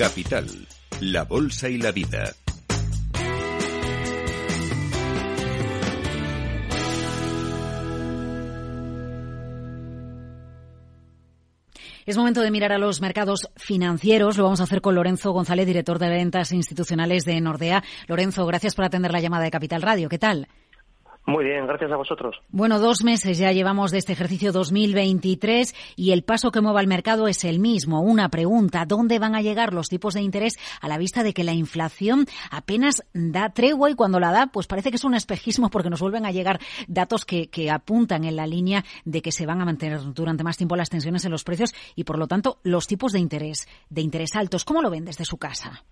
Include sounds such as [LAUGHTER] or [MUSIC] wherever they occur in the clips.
Capital, la Bolsa y la Vida. Es momento de mirar a los mercados financieros. Lo vamos a hacer con Lorenzo González, director de ventas institucionales de Nordea. Lorenzo, gracias por atender la llamada de Capital Radio. ¿Qué tal? Muy bien, gracias a vosotros. Bueno, dos meses ya llevamos de este ejercicio 2023 y el paso que mueva el mercado es el mismo. Una pregunta, ¿dónde van a llegar los tipos de interés a la vista de que la inflación apenas da tregua y cuando la da, pues parece que es un espejismo porque nos vuelven a llegar datos que, que apuntan en la línea de que se van a mantener durante más tiempo las tensiones en los precios y, por lo tanto, los tipos de interés, de interés altos. ¿Cómo lo ven desde su casa?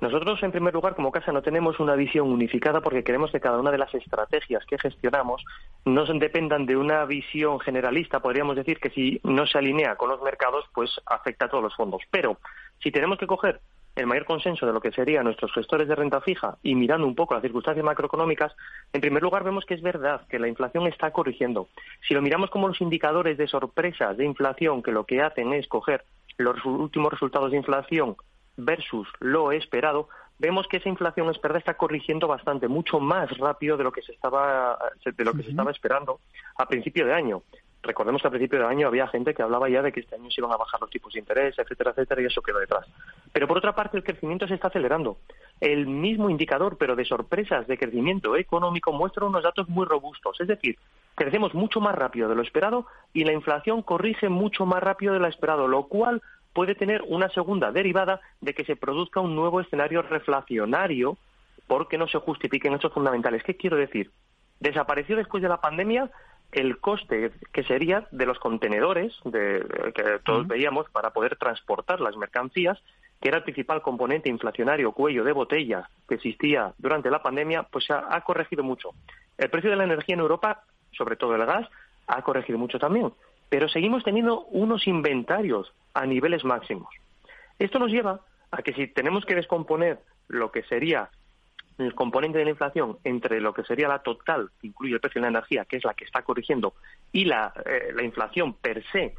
Nosotros, en primer lugar, como casa, no tenemos una visión unificada porque queremos que cada una de las estrategias que gestionamos no dependan de una visión generalista. Podríamos decir que si no se alinea con los mercados, pues afecta a todos los fondos. Pero si tenemos que coger el mayor consenso de lo que serían nuestros gestores de renta fija y mirando un poco las circunstancias macroeconómicas, en primer lugar vemos que es verdad que la inflación está corrigiendo. Si lo miramos como los indicadores de sorpresas de inflación que lo que hacen es coger los últimos resultados de inflación versus lo esperado, vemos que esa inflación esperada está corrigiendo bastante, mucho más rápido de lo que se estaba, de lo que se estaba esperando a principio de año. Recordemos que a principio de año había gente que hablaba ya de que este año se iban a bajar los tipos de interés, etcétera, etcétera, y eso quedó detrás. Pero por otra parte, el crecimiento se está acelerando. El mismo indicador, pero de sorpresas de crecimiento económico, muestra unos datos muy robustos. Es decir, crecemos mucho más rápido de lo esperado y la inflación corrige mucho más rápido de lo esperado, lo cual puede tener una segunda derivada de que se produzca un nuevo escenario reflacionario porque no se justifiquen hechos fundamentales. ¿Qué quiero decir? Desapareció después de la pandemia el coste que sería de los contenedores de, que todos veíamos para poder transportar las mercancías, que era el principal componente inflacionario cuello de botella que existía durante la pandemia, pues ha, ha corregido mucho. El precio de la energía en Europa, sobre todo el gas, ha corregido mucho también pero seguimos teniendo unos inventarios a niveles máximos. Esto nos lleva a que si tenemos que descomponer lo que sería el componente de la inflación entre lo que sería la total, que incluye el precio de la energía, que es la que está corrigiendo, y la, eh, inflación per se,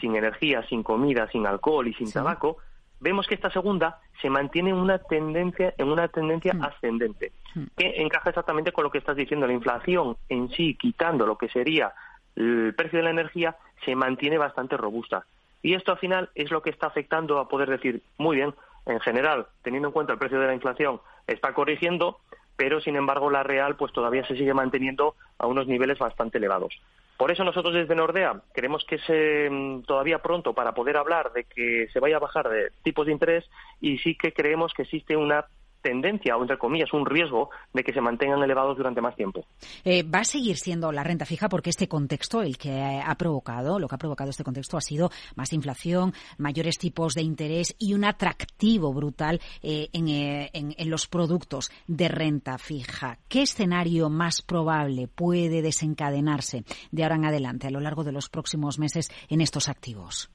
sin energía, sin comida, sin alcohol y sin tabaco, vemos que esta segunda se mantiene en una tendencia, en una tendencia mm. ascendente, mm. que encaja exactamente con lo que estás diciendo. La inflación en sí, quitando lo que sería el precio de la energía, se mantiene bastante robusta. Y esto al final es lo que está afectando a poder decir, muy bien, en general, teniendo en cuenta el precio de la inflación, está corrigiendo, pero sin embargo la real pues todavía se sigue manteniendo a unos niveles bastante elevados. Por eso nosotros desde Nordea creemos que es mm, todavía pronto para poder hablar de que se vaya a bajar de tipos de interés y sí que creemos que existe una tendencia o, entre comillas, un riesgo de que se mantengan elevados durante más tiempo. Eh, ¿Va a seguir siendo la renta fija porque este contexto, el que ha provocado, lo que ha provocado este contexto ha sido más inflación, mayores tipos de interés y un atractivo brutal eh, eh, en, en los productos de renta fija? ¿Qué escenario más probable puede desencadenarse de ahora en adelante a lo largo de los próximos meses en estos activos?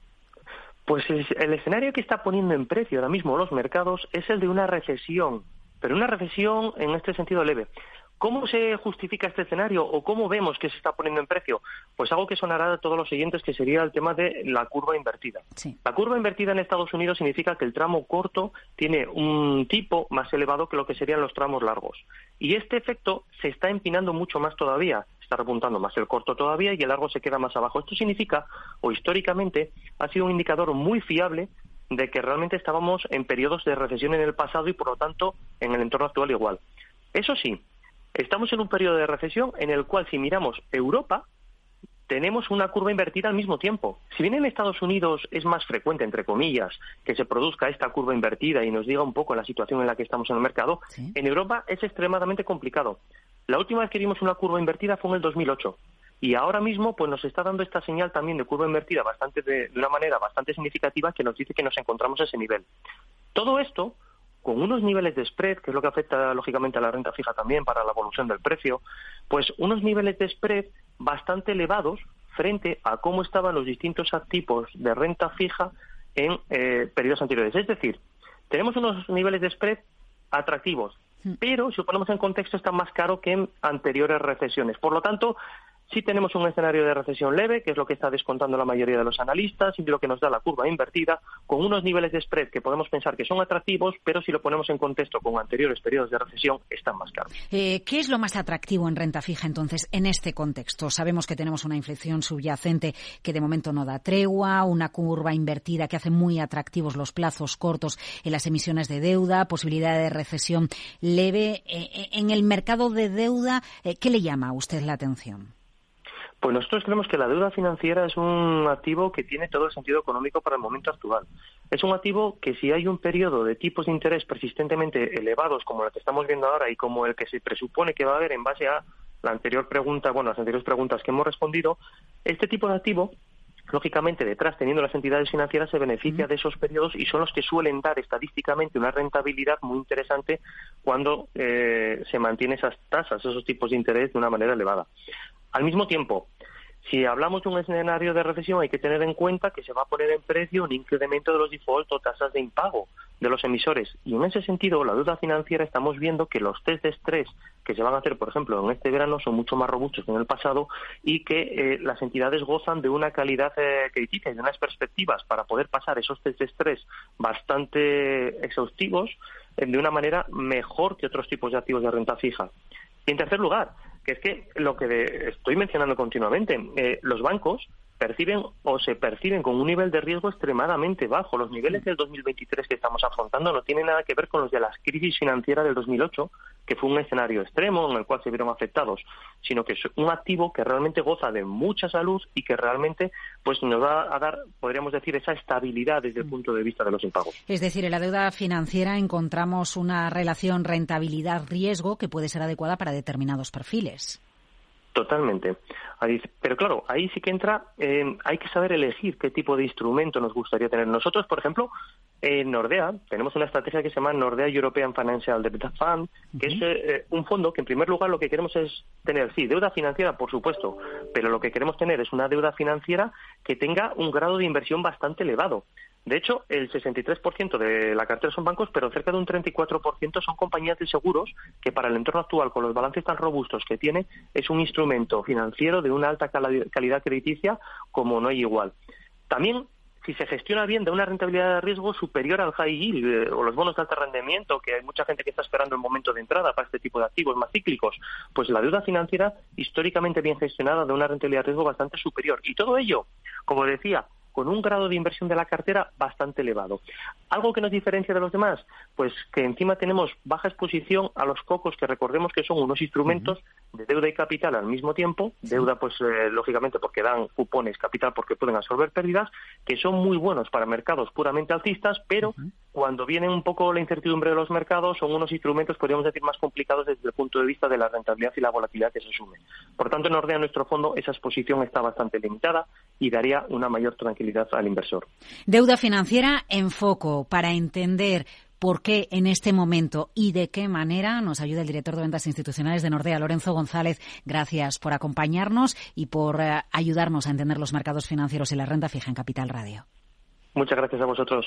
Pues el, escenario que está poniendo en precio ahora mismo los mercados es el de una recesión, pero una recesión en este sentido leve. ¿Cómo se justifica este escenario o cómo vemos que se está poniendo en precio? Pues algo que sonará a todos los siguientes, que sería el tema de la curva invertida. La curva invertida en Estados Unidos significa que el tramo corto tiene un tipo más elevado que lo que serían los tramos largos. Y este efecto se está empinando mucho más todavía está repuntando más el corto todavía y el largo se queda más abajo. Esto significa, o históricamente, ha sido un indicador muy fiable de que realmente estábamos en periodos de recesión en el pasado y, por lo tanto, en el entorno actual igual. Eso sí, estamos en un periodo de recesión en el cual, si miramos Europa, tenemos una curva invertida al mismo tiempo. Si bien en Estados Unidos es más frecuente, entre comillas, que se produzca esta curva invertida y nos diga un poco la situación en la que estamos en el mercado, en Europa es extremadamente complicado. La última vez que vimos una curva invertida fue en el 2008 y ahora mismo pues nos está dando esta señal también de curva invertida bastante de, una manera bastante significativa que nos dice que nos encontramos a ese nivel. Todo esto con unos niveles de spread, que es lo que afecta lógicamente a la renta fija también para la evolución del precio, pues unos niveles de spread bastante elevados frente a cómo estaban los distintos activos de renta fija en eh, periodos anteriores. Es decir, tenemos unos niveles de spread atractivos, pero si lo ponemos en contexto está más caro que en anteriores recesiones. Por lo tanto, Si tenemos un escenario de recesión leve, que es lo que está descontando la mayoría de los analistas y lo que nos da la curva invertida, con unos niveles de spread que podemos pensar que son atractivos, pero si lo ponemos en contexto con anteriores periodos de recesión, están más caros. Eh, ¿Qué es lo más atractivo en renta fija entonces en este contexto? Sabemos que tenemos una inflexión subyacente que de momento no da tregua, una curva invertida que hace muy atractivos los plazos cortos en las emisiones de deuda, posibilidad de recesión leve. Eh, eh, en el mercado de deuda, ¿qué le llama a usted la atención? Pues nosotros creemos que la deuda financiera es un activo que tiene todo el sentido económico para el momento actual. Es un activo que si hay un periodo de tipos de interés persistentemente elevados como el que estamos viendo ahora y como el que se presupone que va a haber en base a la anterior pregunta, bueno, las anteriores preguntas que hemos respondido, este tipo de activo lógicamente detrás, teniendo las entidades financieras, se beneficia de esos periodos y son los que suelen dar estadísticamente una rentabilidad muy interesante cuando eh, se mantiene esas tasas, esos tipos de interés de una manera elevada. Al mismo tiempo, si hablamos de un escenario de recesión, hay que tener en cuenta que se va a poner en precio un incremento de los default o tasas de impago de los emisores. Y en ese sentido, la deuda financiera estamos viendo que los test de estrés que se van a hacer, por ejemplo, en este verano son mucho más robustos que en el pasado y que eh, las entidades gozan de una calidad eh, crediticia y de unas perspectivas para poder pasar esos test de estrés bastante exhaustivos eh, de una manera mejor que otros tipos de activos de renta fija. Y en tercer lugar, es que lo que estoy mencionando continuamente, eh, los bancos perciben o se perciben con un nivel de riesgo extremadamente bajo. Los niveles del 2023 que estamos afrontando no tienen nada que ver con los de la crisis financiera del 2008, que fue un escenario extremo en el cual se vieron afectados, sino que es un activo que realmente goza de mucha salud y que realmente pues nos va a dar, podríamos decir, esa estabilidad desde el mm. punto de vista de los impagos. Es decir, en la deuda financiera encontramos una relación rentabilidad-riesgo que puede ser adecuada para determinados perfiles. Totalmente. Pero claro, ahí sí que entra, eh, hay que saber elegir qué tipo de instrumento nos gustaría tener. Nosotros, por ejemplo, en Nordea tenemos una estrategia que se llama Nordea European Financial Debt Fund, que es eh, un fondo que en primer lugar lo que queremos es tener, sí, deuda financiera, por supuesto, pero lo que queremos tener es una deuda financiera que tenga un grado de inversión bastante elevado. De hecho, el 63% de la cartera son bancos, pero cerca de un 34% son compañías de seguros que para el entorno actual, con los balances tan robustos que tiene, es un instrumento financiero de una alta calidad crediticia como no hay igual. También si se gestiona bien de una rentabilidad de riesgo superior al high yield eh, o los bonos de alto rendimiento, que hay mucha gente que está esperando el momento de entrada para este tipo de activos más cíclicos, pues la deuda financiera históricamente bien gestionada de una rentabilidad de riesgo bastante superior. Y todo ello, como decía, con un grado de inversión de la cartera bastante elevado. ¿Algo que nos diferencia de los demás? Pues que encima tenemos baja exposición a los cocos, que recordemos que son unos instrumentos de deuda y capital al mismo tiempo, deuda pues eh, lógicamente porque dan cupones, capital porque pueden absorber pérdidas, que son muy buenos para mercados puramente alcistas, pero cuando viene un poco la incertidumbre de los mercados, son unos instrumentos, podríamos decir, más complicados desde el punto de vista de la rentabilidad y la volatilidad que se asumen. Por tanto, en orden a nuestro fondo, esa exposición está bastante limitada y daría una mayor tranquilidad al inversor. Deuda financiera en foco para entender por qué en este momento y de qué manera nos ayuda el director de ventas institucionales de Nordea, Lorenzo González. Gracias por acompañarnos y por eh, ayudarnos a entender los mercados financieros y la renta fija en Capital Radio. Muchas gracias a vosotros.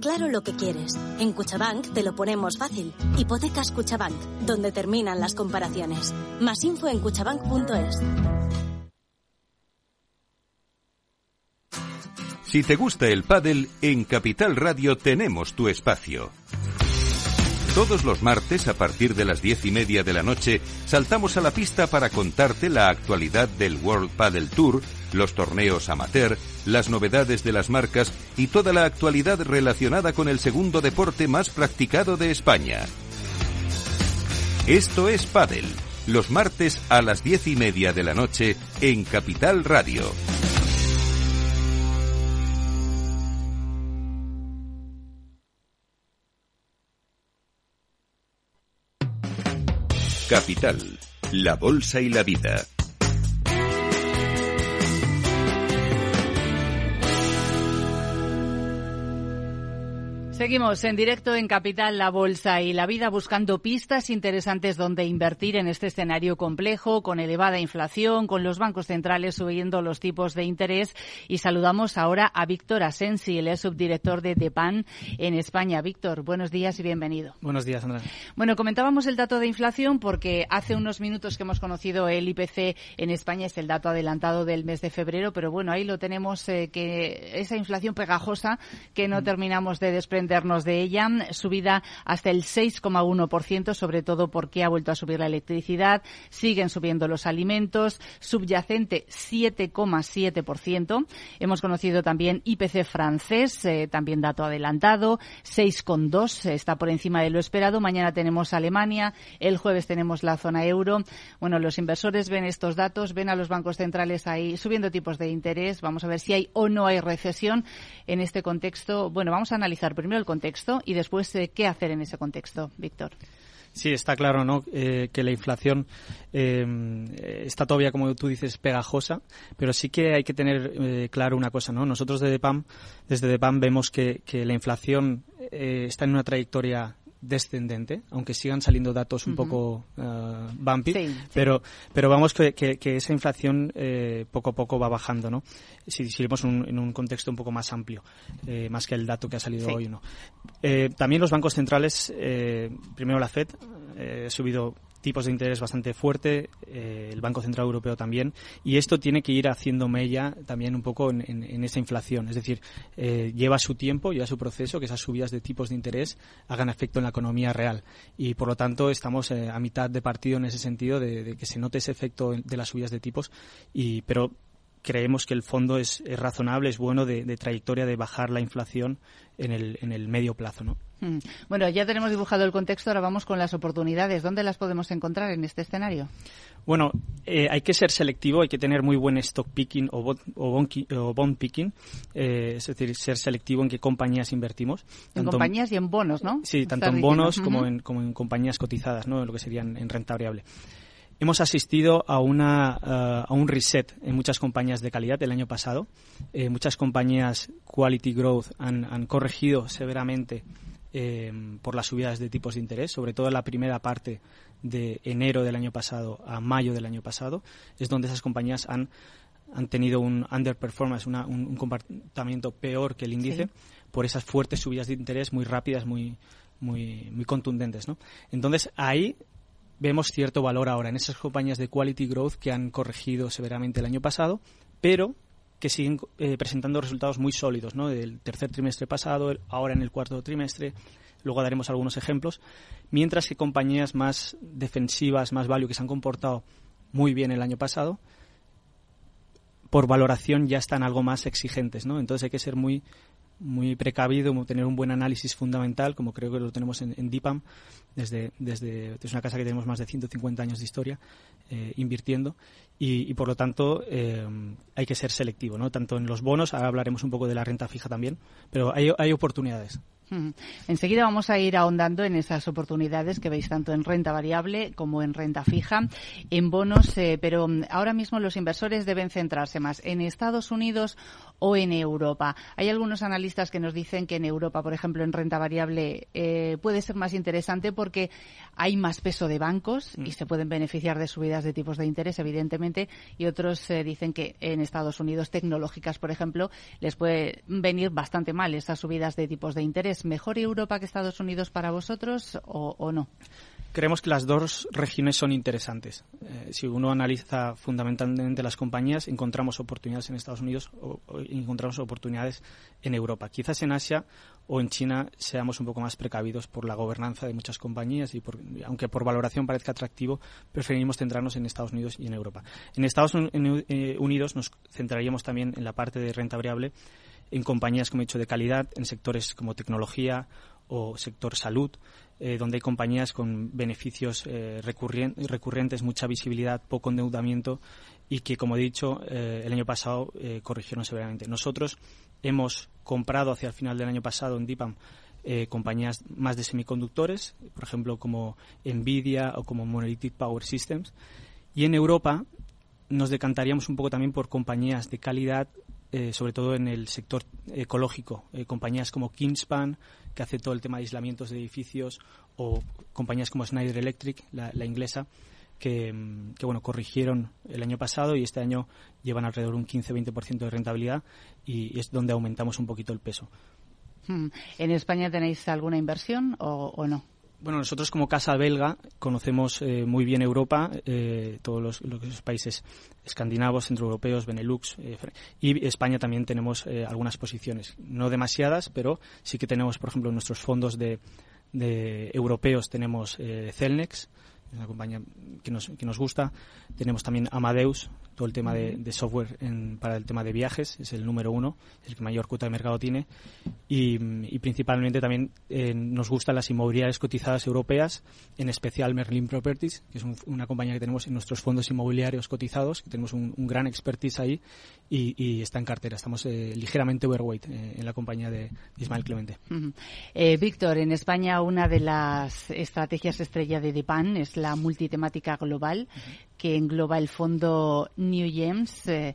Claro lo que quieres. En Cuchabank te lo ponemos fácil. Hipotecas Cuchabank, donde terminan las comparaciones. Más info en cuchabank.es. Si te gusta el pádel, en Capital Radio tenemos tu espacio. Todos los martes, a partir de las diez y media de la noche, saltamos a la pista para contarte la actualidad del World Padel Tour, los torneos amateur, las novedades de las marcas y toda la actualidad relacionada con el segundo deporte más practicado de España. Esto es Padel, los martes a las diez y media de la noche en Capital Radio. Capital, la Bolsa y la Vida. Seguimos en directo en Capital, la Bolsa y la Vida buscando pistas interesantes donde invertir en este escenario complejo, con elevada inflación, con los bancos centrales subiendo los tipos de interés. Y saludamos ahora a Víctor Asensi, el subdirector de DEPAN en España. Víctor, buenos días y bienvenido. Buenos días, Andrés. Bueno, comentábamos el dato de inflación porque hace unos minutos que hemos conocido el IPC en España, es el dato adelantado del mes de febrero, pero bueno, ahí lo tenemos, eh, que esa inflación pegajosa que no mm. terminamos de desprender de ella, subida hasta el 6,1%, sobre todo porque ha vuelto a subir la electricidad, siguen subiendo los alimentos, subyacente 7,7%. Hemos conocido también IPC francés, eh, también dato adelantado, 6,2, está por encima de lo esperado. Mañana tenemos Alemania, el jueves tenemos la zona euro. Bueno, los inversores ven estos datos, ven a los bancos centrales ahí subiendo tipos de interés. Vamos a ver si hay o no hay recesión en este contexto. Bueno, vamos a analizar primero el contexto y después eh, qué hacer en ese contexto, Víctor. Sí, está claro ¿no? Eh, que la inflación eh, está todavía, como tú dices, pegajosa, pero sí que hay que tener claro una cosa. ¿no? Nosotros de DEPAM, desde DEPAM vemos que, que la inflación está en una trayectoria descendente, aunque sigan saliendo datos un poco uh, bumpy, pero pero vamos que, que, esa inflación eh, poco a poco va bajando, ¿no? Si, si vemos en un contexto un poco más amplio, eh, más que el dato que ha salido hoy, ¿no? Eh, también los bancos centrales, primero la Fed, ha subido tipos de interés bastante fuerte, eh, el Banco Central Europeo también, y esto tiene que ir haciendo mella también un poco en, esa inflación. Es decir, eh, lleva su tiempo, lleva su proceso, que esas subidas de tipos de interés hagan efecto en la economía real. Y por lo tanto estamos eh, a mitad de partido en ese sentido de, que se note ese efecto de las subidas de tipos, y, pero creemos que el fondo es, razonable, es bueno de, de, trayectoria de bajar la inflación en el, en el medio plazo, ¿no? Mm. Bueno, ya tenemos dibujado el contexto, ahora vamos con las oportunidades. ¿Dónde las podemos encontrar en este escenario? Bueno, eh, hay que ser selectivo, hay que tener muy buen stock picking o, bond, picking, eh, es decir, ser selectivo en qué compañías invertimos. En compañías y en bonos, ¿no? Sí, tanto en bonos como, en, como en compañías cotizadas, ¿no? Lo que serían en renta variable hemos asistido a, una, eh, a un reset en muchas compañías de calidad el año pasado. muchas compañías Quality Growth han, han corregido severamente Em, por las subidas de tipos de interés, sobre todo en la primera parte de enero del año pasado a mayo del año pasado, es donde esas compañías han, han tenido un underperformance, un, comportamiento peor que el índice, por esas fuertes subidas de interés muy rápidas, muy, muy, muy contundentes. ¿no? Entonces, ahí vemos cierto valor ahora en esas compañías de quality growth que han corregido severamente el año pasado, pero que siguen eh, presentando resultados muy sólidos, ¿no? Del tercer trimestre pasado, ahora en el cuarto trimestre, luego daremos algunos ejemplos, mientras que compañías más defensivas, más value, que se han comportado muy bien el año pasado, por valoración ya están algo más exigentes, ¿no? Entonces hay que ser muy muy precavido, tener un buen análisis fundamental, como creo que lo tenemos en, en DIPAM, desde, desde, una casa que tenemos más de 150 años de historia eh, invirtiendo, y, por lo tanto eh, hay que ser selectivo, ¿no? tanto en los bonos, ahora hablaremos un poco de la renta fija también, pero hay, hay oportunidades. Enseguida vamos a ir ahondando en esas oportunidades que veis tanto en renta variable como en renta fija, en bonos, eh, pero mm, ahora mismo los inversores deben centrarse más en Estados Unidos o en Europa. Hay algunos analistas que nos dicen que en Europa, por ejemplo, en renta variable eh, puede ser más interesante porque hay más peso de bancos y mm. se pueden beneficiar de subidas de tipos de interés, evidentemente, y otros eh, dicen que en Estados Unidos tecnológicas, por ejemplo, les puede venir bastante mal esas subidas de tipos de interés mejor Europa que Estados Unidos para vosotros o, no? creemos que las dos regiones son interesantes. Eh, si uno analiza fundamentalmente las compañías, encontramos oportunidades en Estados Unidos o, encontramos oportunidades en Europa. Quizás en Asia o en China seamos un poco más precavidos por la gobernanza de muchas compañías y por, aunque por valoración parezca atractivo, preferimos centrarnos en Estados Unidos y en Europa. En Estados eh, Unidos nos centraríamos también en la parte de renta variable en compañías, como he dicho, de calidad, en sectores como tecnología o sector salud, eh, donde hay compañías con beneficios eh, recurrentes, mucha visibilidad, poco endeudamiento y que, como he dicho, eh, el año pasado corrigieron severamente. Nosotros hemos comprado hacia el final del año pasado en DIPAM compañías más de semiconductores, por ejemplo, como Nvidia o como Monolithic Power Systems. Y en Europa nos decantaríamos un poco también por compañías de calidad, sobre todo en el sector ecológico, compañías como Kingspan, que hace todo el tema de aislamientos de edificios, o compañías como Schneider Electric, la, inglesa, que, bueno, corrigieron el año pasado y este año llevan alrededor de un 15-20% de rentabilidad y es donde aumentamos un poquito el peso. Hmm. ¿En España tenéis alguna inversión o no? Bueno, nosotros como casa belga conocemos eh, muy bien Europa, eh, todos los, países escandinavos, centroeuropeos, Benelux eh, y España también tenemos algunas posiciones, no demasiadas, pero sí que tenemos, por ejemplo, en nuestros fondos de, de europeos tenemos Celnex, una compañía que nos, que nos gusta. Tenemos también Amadeus, todo el tema de, software para el tema de viajes, es el número uno, es el que mayor cuota de mercado tiene. Y, principalmente también eh, nos gustan las inmobiliarias cotizadas europeas, en especial Merlin Properties, que es una compañía que tenemos en nuestros fondos inmobiliarios cotizados, que tenemos un, gran expertise ahí y, está en cartera. Estamos eh, ligeramente overweight eh, en la compañía de Ismael Clemente. Víctor, en España una de las estrategias estrella de DEPAN es la multitemática global que engloba el fondo New Gems. Eh,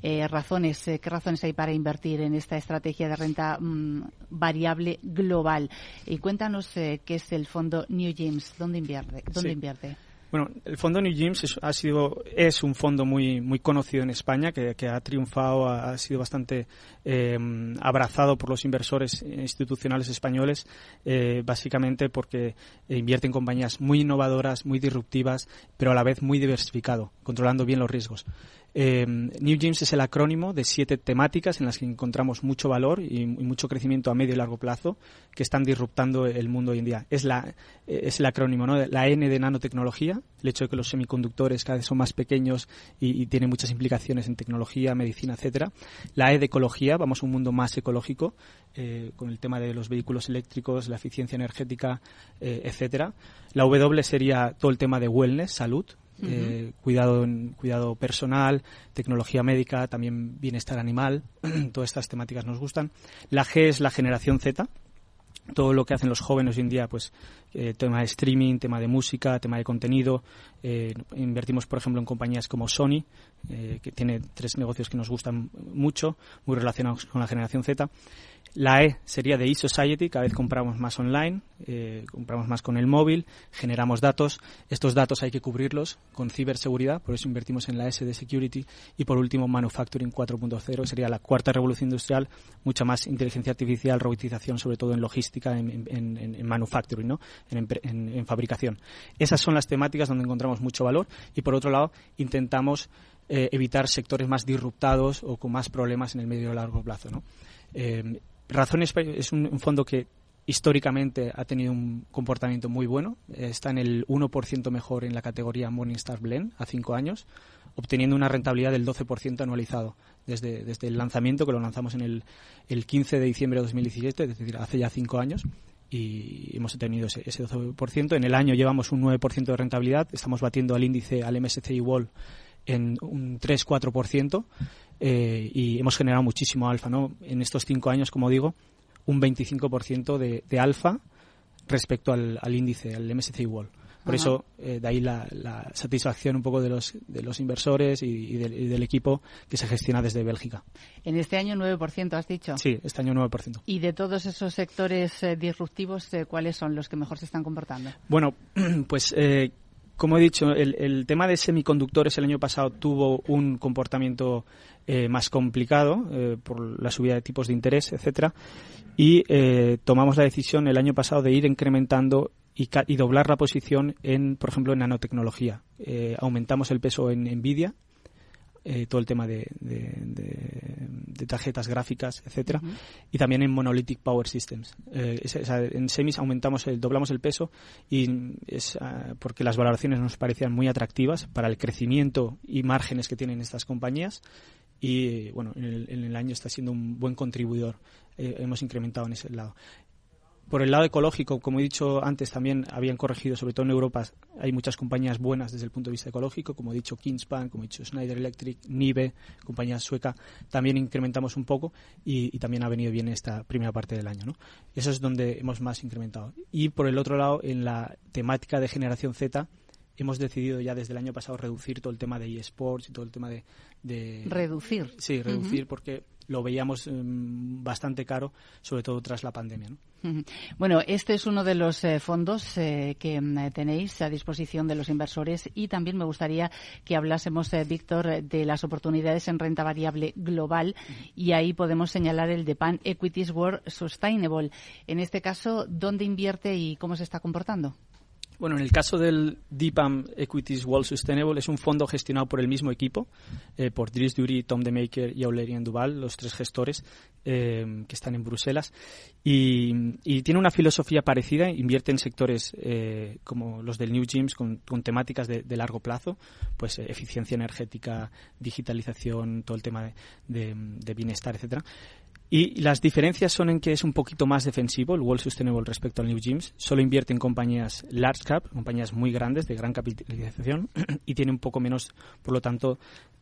eh, razones, eh, ¿Qué razones hay para invertir en esta estrategia de renta mm, variable global? Y cuéntanos qué es el fondo New Gems, ¿dónde invierte? ¿Dónde invierte? Bueno, el fondo New Gyms es, ha sido, es un fondo muy, muy conocido en España, que, ha triunfado, ha, sido bastante eh, abrazado por los inversores institucionales españoles, eh, básicamente porque invierte en compañías muy innovadoras, muy disruptivas, pero a la vez muy diversificado, controlando bien los riesgos. Eh, New Gyms es el acrónimo de siete temáticas en las que encontramos mucho valor y, mucho crecimiento a medio y largo plazo que están disruptando el mundo hoy en día. Es, la, es el acrónimo, ¿no? La N de nanotecnología, el hecho de que los semiconductores cada vez son más pequeños y, tienen muchas implicaciones en tecnología, medicina, etcétera. La E de ecología, vamos a un mundo más ecológico eh, con el tema de los vehículos eléctricos, la eficiencia energética, eh, etcétera. La W sería todo el tema de wellness, salud, eh, cuidado, cuidado personal, tecnología médica, también bienestar animal, [CLEARS THROAT] todas estas temáticas nos gustan. La G es la generación Z, todo lo que hacen los jóvenes hoy en día, pues eh, tema de streaming, tema de música, tema de contenido. Eh, invertimos, por ejemplo, en compañías como Sony, que tiene tres negocios que nos gustan mucho, muy relacionados con la generación Z. La E sería de e-society, cada vez compramos más online, eh, compramos más con el móvil, generamos datos. Estos datos hay que cubrirlos con ciberseguridad, por eso invertimos en la S de security. Y por último, manufacturing 4.0, sería la cuarta revolución industrial, mucha más inteligencia artificial, robotización, sobre todo en logística, en, manufacturing, ¿no? En, fabricación. Esas son las temáticas donde encontramos mucho valor y por otro lado intentamos eh, evitar sectores más disruptados o con más problemas en el medio y largo plazo. ¿no? Eh, Razones es un, fondo que históricamente ha tenido un comportamiento muy bueno. Está en el 1% mejor en la categoría Morningstar Blend a cinco años, obteniendo una rentabilidad del 12% anualizado desde, desde el lanzamiento, que lo lanzamos en el, el 15 de diciembre de 2017, es decir, hace ya cinco años y hemos tenido ese, ese 12%. En el año llevamos un 9% de rentabilidad, estamos batiendo al índice, al MSCI Wall en un 3-4%. Eh, y hemos generado muchísimo alfa, ¿no? En estos cinco años, como digo, un 25% de, de alfa respecto al, índice, al MSCI World. Por eso, eh, de ahí la, satisfacción un poco de los, de los inversores y, del, equipo que se gestiona desde Bélgica. En este año 9%, has dicho. Sí, este año 9%. ¿Y de todos esos sectores eh, disruptivos, cuáles son los que mejor se están comportando? Bueno, [CLEARS THROAT] pues como he dicho, el, tema de semiconductores el año pasado tuvo un comportamiento eh, más complicado eh, por la subida de tipos de interés, etcétera, y eh, tomamos la decisión el año pasado de ir incrementando y, doblar la posición en, por ejemplo, en nanotecnología. Eh, aumentamos el peso en Nvidia, eh, todo el tema de, tarjetas gráficas, etcétera, y también en Monolithic Power Systems. Eh, en semis aumentamos, el, doblamos el peso y es ah, porque las valoraciones nos parecían muy atractivas para el crecimiento y márgenes que tienen estas compañías y bueno, en el, en el año está siendo un buen contribuidor. hemos incrementado en ese lado. Por el lado ecológico, como he dicho antes, también habían corregido, sobre todo en Europa, hay muchas compañías buenas desde el punto de vista ecológico, como he dicho Kingspan, como he dicho Schneider Electric, Nive, compañía sueca, también incrementamos un poco y, también ha venido bien esta primera parte del año. ¿no? Eso es donde hemos más incrementado. Y por el otro lado, en la temática de generación Z, hemos decidido ya desde el año pasado reducir todo el tema de eSports y todo el tema de... reducir. Sí, reducir porque lo veíamos em, bastante caro, sobre todo tras la pandemia. Bueno, este es uno de los eh, fondos eh, que em, tenéis a disposición de los inversores y también me gustaría que hablásemos, eh, Víctor, de las oportunidades en renta variable global y ahí podemos señalar el de Pan Equities World Sustainable. En este caso, ¿dónde invierte y cómo se está comportando? Bueno, en el caso del DIPAM Equities World Sustainable es un fondo gestionado por el mismo equipo, eh, por Dries Dury, Tom DeMaker y Aurelien Duval, los tres gestores eh, que están en Bruselas. Y, tiene una filosofía parecida, invierte en sectores eh, como los del New Gyms con, temáticas de, largo plazo, pues eficiencia energética, digitalización, todo el tema de, de bienestar, etcétera. Y las diferencias son en que es un poquito más defensivo el World Sustainable respecto al New Gyms. Solo invierte en compañías large cap, compañías muy grandes, de gran capitalización, [CLEARS THROAT] y tiene un poco menos, por lo tanto,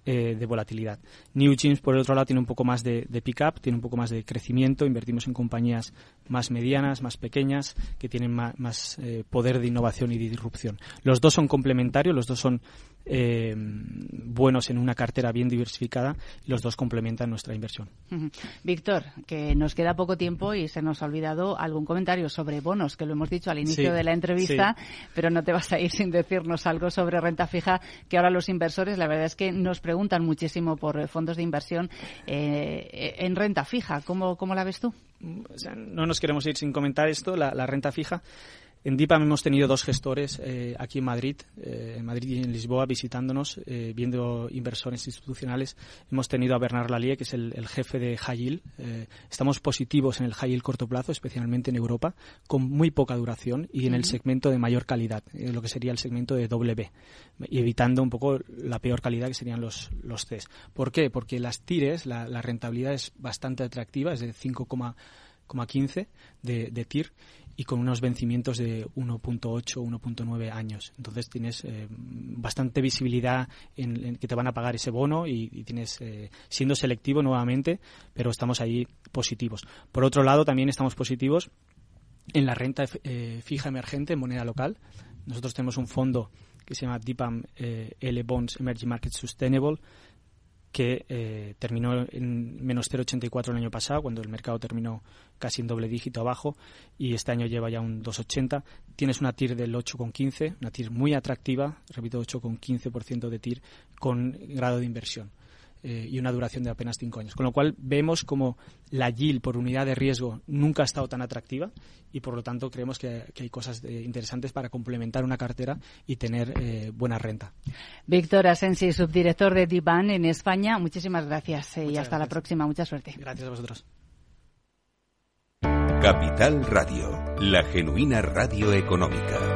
eh, de volatilidad. New Gyms, por el otro lado, tiene un poco más de, pick-up, tiene un poco más de crecimiento. Invertimos en compañías más medianas, más pequeñas, que tienen más, eh, poder de innovación y de disrupción. Los dos son complementarios, los dos son eh, buenos en una cartera bien diversificada los dos complementan nuestra inversión. Víctor, que nos queda poco tiempo y se nos ha olvidado algún comentario sobre bonos, que lo hemos dicho al inicio de la entrevista, pero no te vas a ir sin decirnos algo sobre renta fija, que ahora los inversores, la verdad es que nos preguntan muchísimo por fondos de inversión eh, en renta fija. ¿Cómo, ¿Cómo la ves tú? no nos queremos ir sin comentar esto, la, la renta fija. En DIPAM hemos tenido dos gestores eh, aquí en Madrid, eh, en Madrid y en Lisboa, visitándonos, eh, viendo inversores institucionales. Hemos tenido a Bernard Lallier, que es el, jefe de High estamos positivos en el High corto plazo, especialmente en Europa, con muy poca duración y en el segmento de mayor calidad, lo que sería el segmento de W, y evitando un poco la peor calidad que serían los, los Cs. ¿Por qué? Porque las TIRES, la, rentabilidad es bastante atractiva, es de 5,15 de, de TIR y con unos vencimientos de 1.8, 1.9 años. Entonces tienes eh, bastante visibilidad en, que te van a pagar ese bono y, tienes eh, siendo selectivo nuevamente, pero estamos ahí positivos. Por otro lado, también estamos positivos en la renta eh, fija emergente en moneda local. Nosotros tenemos un fondo que se llama DIPAM L Bonds Emerging Market Sustainable que eh, terminó en menos 0,84 el año pasado, cuando el mercado terminó casi en doble dígito abajo, y este año lleva ya un 2,80. Tienes una TIR del 8,15, una TIR muy atractiva, repito, 8,15% de TIR con grado de inversión. Eh, y una duración de apenas cinco años. Con lo cual vemos como la yield por unidad de riesgo nunca ha estado tan atractiva y por lo tanto creemos que, hay cosas interesantes para complementar una cartera y tener eh, buena renta. Víctor Asensi, subdirector de Divan en España, muchísimas gracias eh, y hasta la próxima. Mucha suerte. Gracias a vosotros. Capital Radio, la genuina radio económica.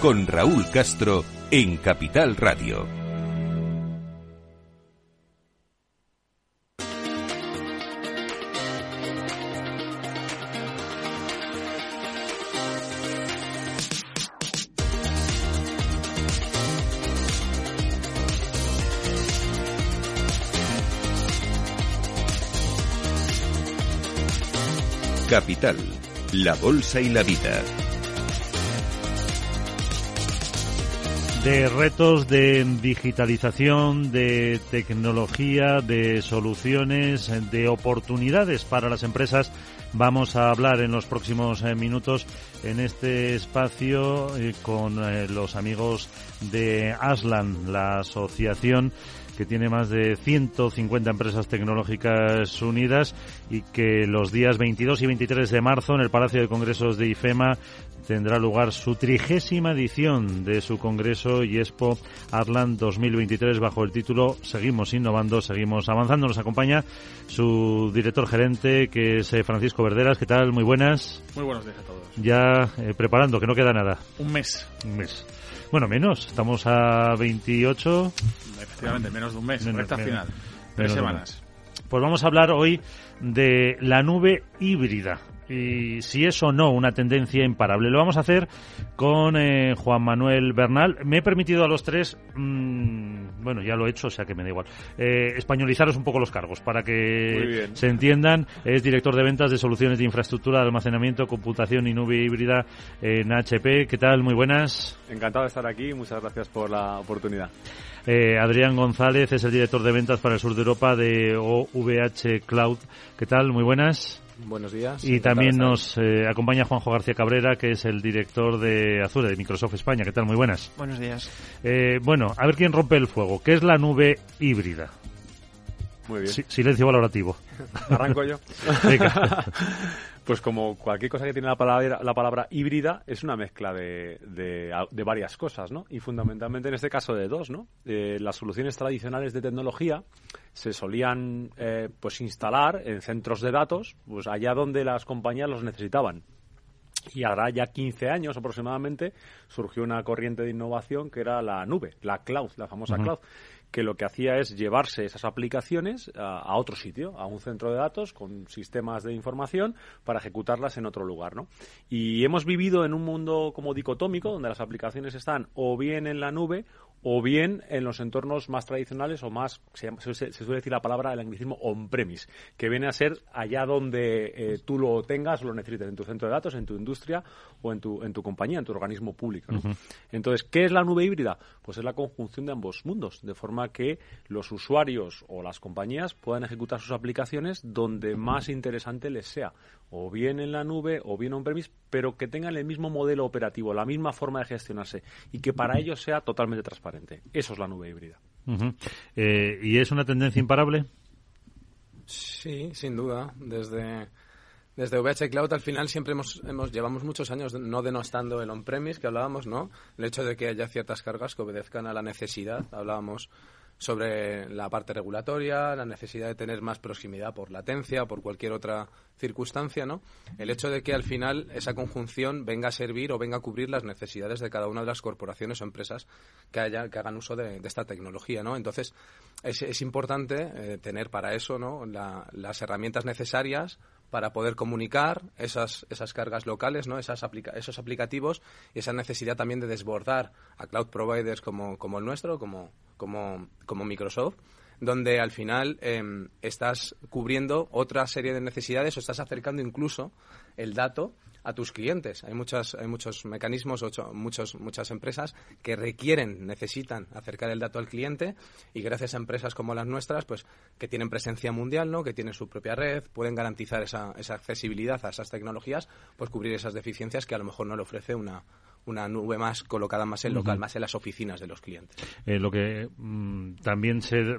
con Raúl Castro, en Capital Radio. Capital, la Bolsa y la Vida. De retos de digitalización, de tecnología, de soluciones, de oportunidades para las empresas, vamos a hablar en los próximos eh, minutos en este espacio eh, con eh, los amigos de Aslan, la asociación que tiene más de 150 empresas tecnológicas unidas y que los días 22 y 23 de marzo en el Palacio de Congresos de IFEMA tendrá lugar su trigésima edición de su Congreso IESPO Arland 2023 bajo el título Seguimos innovando, seguimos avanzando. Nos acompaña su director gerente que es eh, Francisco Verderas. ¿Qué tal? Muy buenas. Muy buenos días a todos. Ya eh, preparando, que no queda nada. Un mes. Un mes. Bueno, menos. Estamos a 28. Efectivamente, menos de un mes. recta final. Tres semanas. Pues vamos a hablar hoy de la nube híbrida y si es o no una tendencia imparable. Lo vamos a hacer con eh, Juan Manuel Bernal. Me he permitido a los tres, mm, bueno, ya lo he hecho, o sea que me da igual, eh, españolizaros un poco los cargos para que se entiendan. Es director de ventas de soluciones de infraestructura de almacenamiento, computación y nube híbrida en HP. ¿Qué tal? Muy buenas. Encantado de estar aquí. Muchas gracias por la oportunidad. Eh, Adrián González es el director de ventas para el sur de Europa de OVH Cloud. ¿Qué tal? Muy buenas. Buenos días. Y también nos eh, acompaña Juanjo García Cabrera, que es el director de Azure, de Microsoft España. ¿Qué tal? Muy buenas. Buenos días. Eh, bueno, a ver quién rompe el fuego. ¿Qué es la nube híbrida? Muy bien. silencio valorativo. [LAUGHS] Arranco yo. [LAUGHS] Pues como cualquier cosa que tiene la palabra, la palabra híbrida, es una mezcla de, de, varias cosas, ¿no? Y fundamentalmente en este caso de dos, ¿no? Eh, las soluciones tradicionales de tecnología se solían eh, pues instalar en centros de datos, pues allá donde las compañías los necesitaban. Y ahora ya 15 años aproximadamente surgió una corriente de innovación que era la nube, la cloud, la famosa cloud, que lo que hacía es llevarse esas aplicaciones a, otro sitio, a un centro de datos con sistemas de información para ejecutarlas en otro lugar, ¿no? Y hemos vivido en un mundo como dicotómico donde las aplicaciones están o bien en la nube o bien en los entornos más tradicionales o más, se, suele decir la palabra, el anglicismo on-premise, que viene a ser allá donde eh, tú lo tengas o lo necesites, en tu centro de datos, en tu industria o en tu, en tu compañía, en tu organismo público. Entonces, ¿qué es la nube híbrida? Pues es la conjunción de ambos mundos, de forma que los usuarios o las compañías puedan ejecutar sus aplicaciones donde más interesante les sea o bien en la nube o bien on-premise, pero que tengan el mismo modelo operativo, la misma forma de gestionarse y que para ellos sea totalmente transparente. Eso es la nube híbrida. Eh, ¿Y es una tendencia imparable? Sí, sin duda. Desde, desde VH Cloud al final siempre hemos, hemos llevamos muchos años no denostando el on-premise que hablábamos, ¿no? El hecho de que haya ciertas cargas que obedezcan a la necesidad. Hablábamos sobre la parte regulatoria, la necesidad de tener más proximidad por latencia o por cualquier otra circunstancia, ¿no? El hecho de que al final esa conjunción venga a servir o venga a cubrir las necesidades de cada una de las corporaciones o empresas que, haya, que hagan uso de, esta tecnología, ¿no? Entonces, es, importante eh, tener para eso, ¿no? las herramientas necesarias para poder comunicar esas, esas cargas locales, ¿no? Esas esos aplicativos y esa necesidad también de desbordar a cloud providers como, como el nuestro, como, como, como Microsoft, donde al final em, estás cubriendo otra serie de necesidades o estás acercando incluso el dato a tus clientes. Hay muchas, hay muchos mecanismos, ocho, muchos, muchas empresas que requieren, necesitan acercar el dato al cliente y gracias a empresas como las nuestras, pues que tienen presencia mundial, ¿no? Que tienen su propia red, pueden garantizar esa, esa accesibilidad a esas tecnologías, pues cubrir esas deficiencias que a lo mejor no le ofrece una, una nube más colocada más en local, más en las oficinas de los clientes. Eh, lo que mm, también se,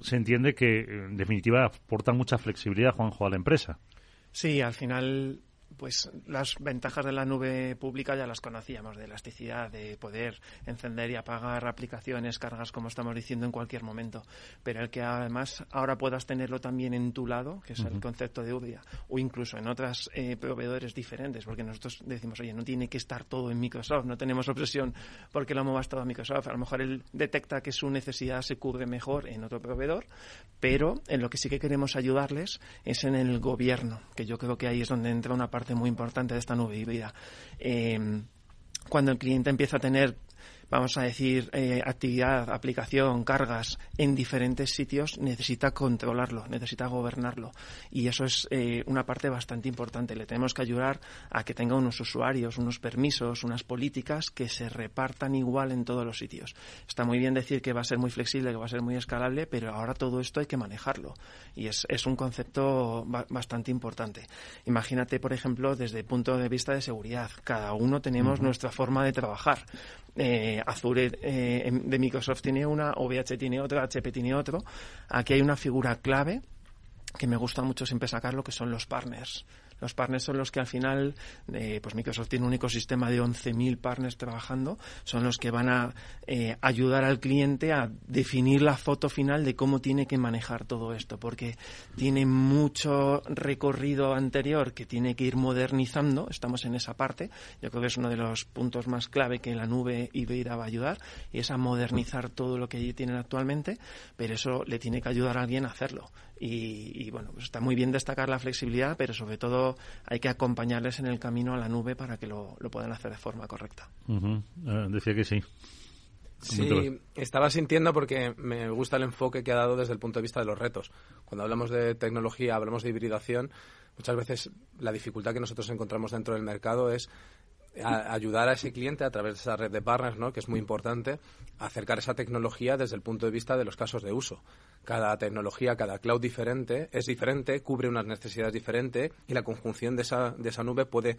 se entiende que, en definitiva, aporta mucha flexibilidad, Juanjo, a la empresa. Sí, al final pues las ventajas de la nube pública ya las conocíamos, de elasticidad, de poder encender y apagar aplicaciones, cargas, como estamos diciendo, en cualquier momento. Pero el que además ahora puedas tenerlo también en tu lado, que es el concepto de UBIA, o incluso en otros eh, proveedores diferentes, porque nosotros decimos, oye, no tiene que estar todo en Microsoft, no tenemos obsesión porque lo movas todo a Microsoft. A lo mejor él detecta que su necesidad se cubre mejor en otro proveedor, pero en lo que sí que queremos ayudarles es en el gobierno, que yo creo que ahí es donde entra una parte muy importante de esta nube híbrida. Eh, cuando el cliente empieza a tener vamos a decir, eh, actividad, aplicación, cargas en diferentes sitios, necesita controlarlo, necesita gobernarlo. Y eso es eh, una parte bastante importante. Le tenemos que ayudar a que tenga unos usuarios, unos permisos, unas políticas que se repartan igual en todos los sitios. Está muy bien decir que va a ser muy flexible, que va a ser muy escalable, pero ahora todo esto hay que manejarlo. Y es, es un concepto bastante importante. Imagínate, por ejemplo, desde el punto de vista de seguridad. Cada uno tenemos nuestra forma de trabajar eh, Azure eh, de Microsoft tiene una, OVH tiene otra, HP tiene otro. Aquí hay una figura clave que me gusta mucho siempre sacarlo, que son los partners. Los partners son los que al final, eh, pues Microsoft tiene un ecosistema de 11.000 partners trabajando, son los que van a eh, ayudar al cliente a definir la foto final de cómo tiene que manejar todo esto, porque tiene mucho recorrido anterior que tiene que ir modernizando, estamos en esa parte, yo creo que es uno de los puntos más clave que la nube híbrida va a ayudar, y es a modernizar todo lo que tienen actualmente, pero eso le tiene que ayudar a alguien a hacerlo. Y, bueno, pues está muy bien destacar la flexibilidad, pero sobre todo hay que acompañarles en el camino a la nube para que lo, puedan hacer de forma correcta. Eh, decía que sí. Sí, estaba sintiendo porque me gusta el enfoque que ha dado desde el punto de vista de los retos. Cuando hablamos de tecnología, hablamos de hibridación, muchas veces la dificultad que nosotros encontramos dentro del mercado es ayudar a ese cliente a través de esa red de partners, ¿no? que es muy importante, acercar esa tecnología desde el punto de vista de los casos de uso. Cada tecnología, cada cloud diferente es diferente, cubre unas necesidades diferentes y la conjunción de esa, de esa nube puede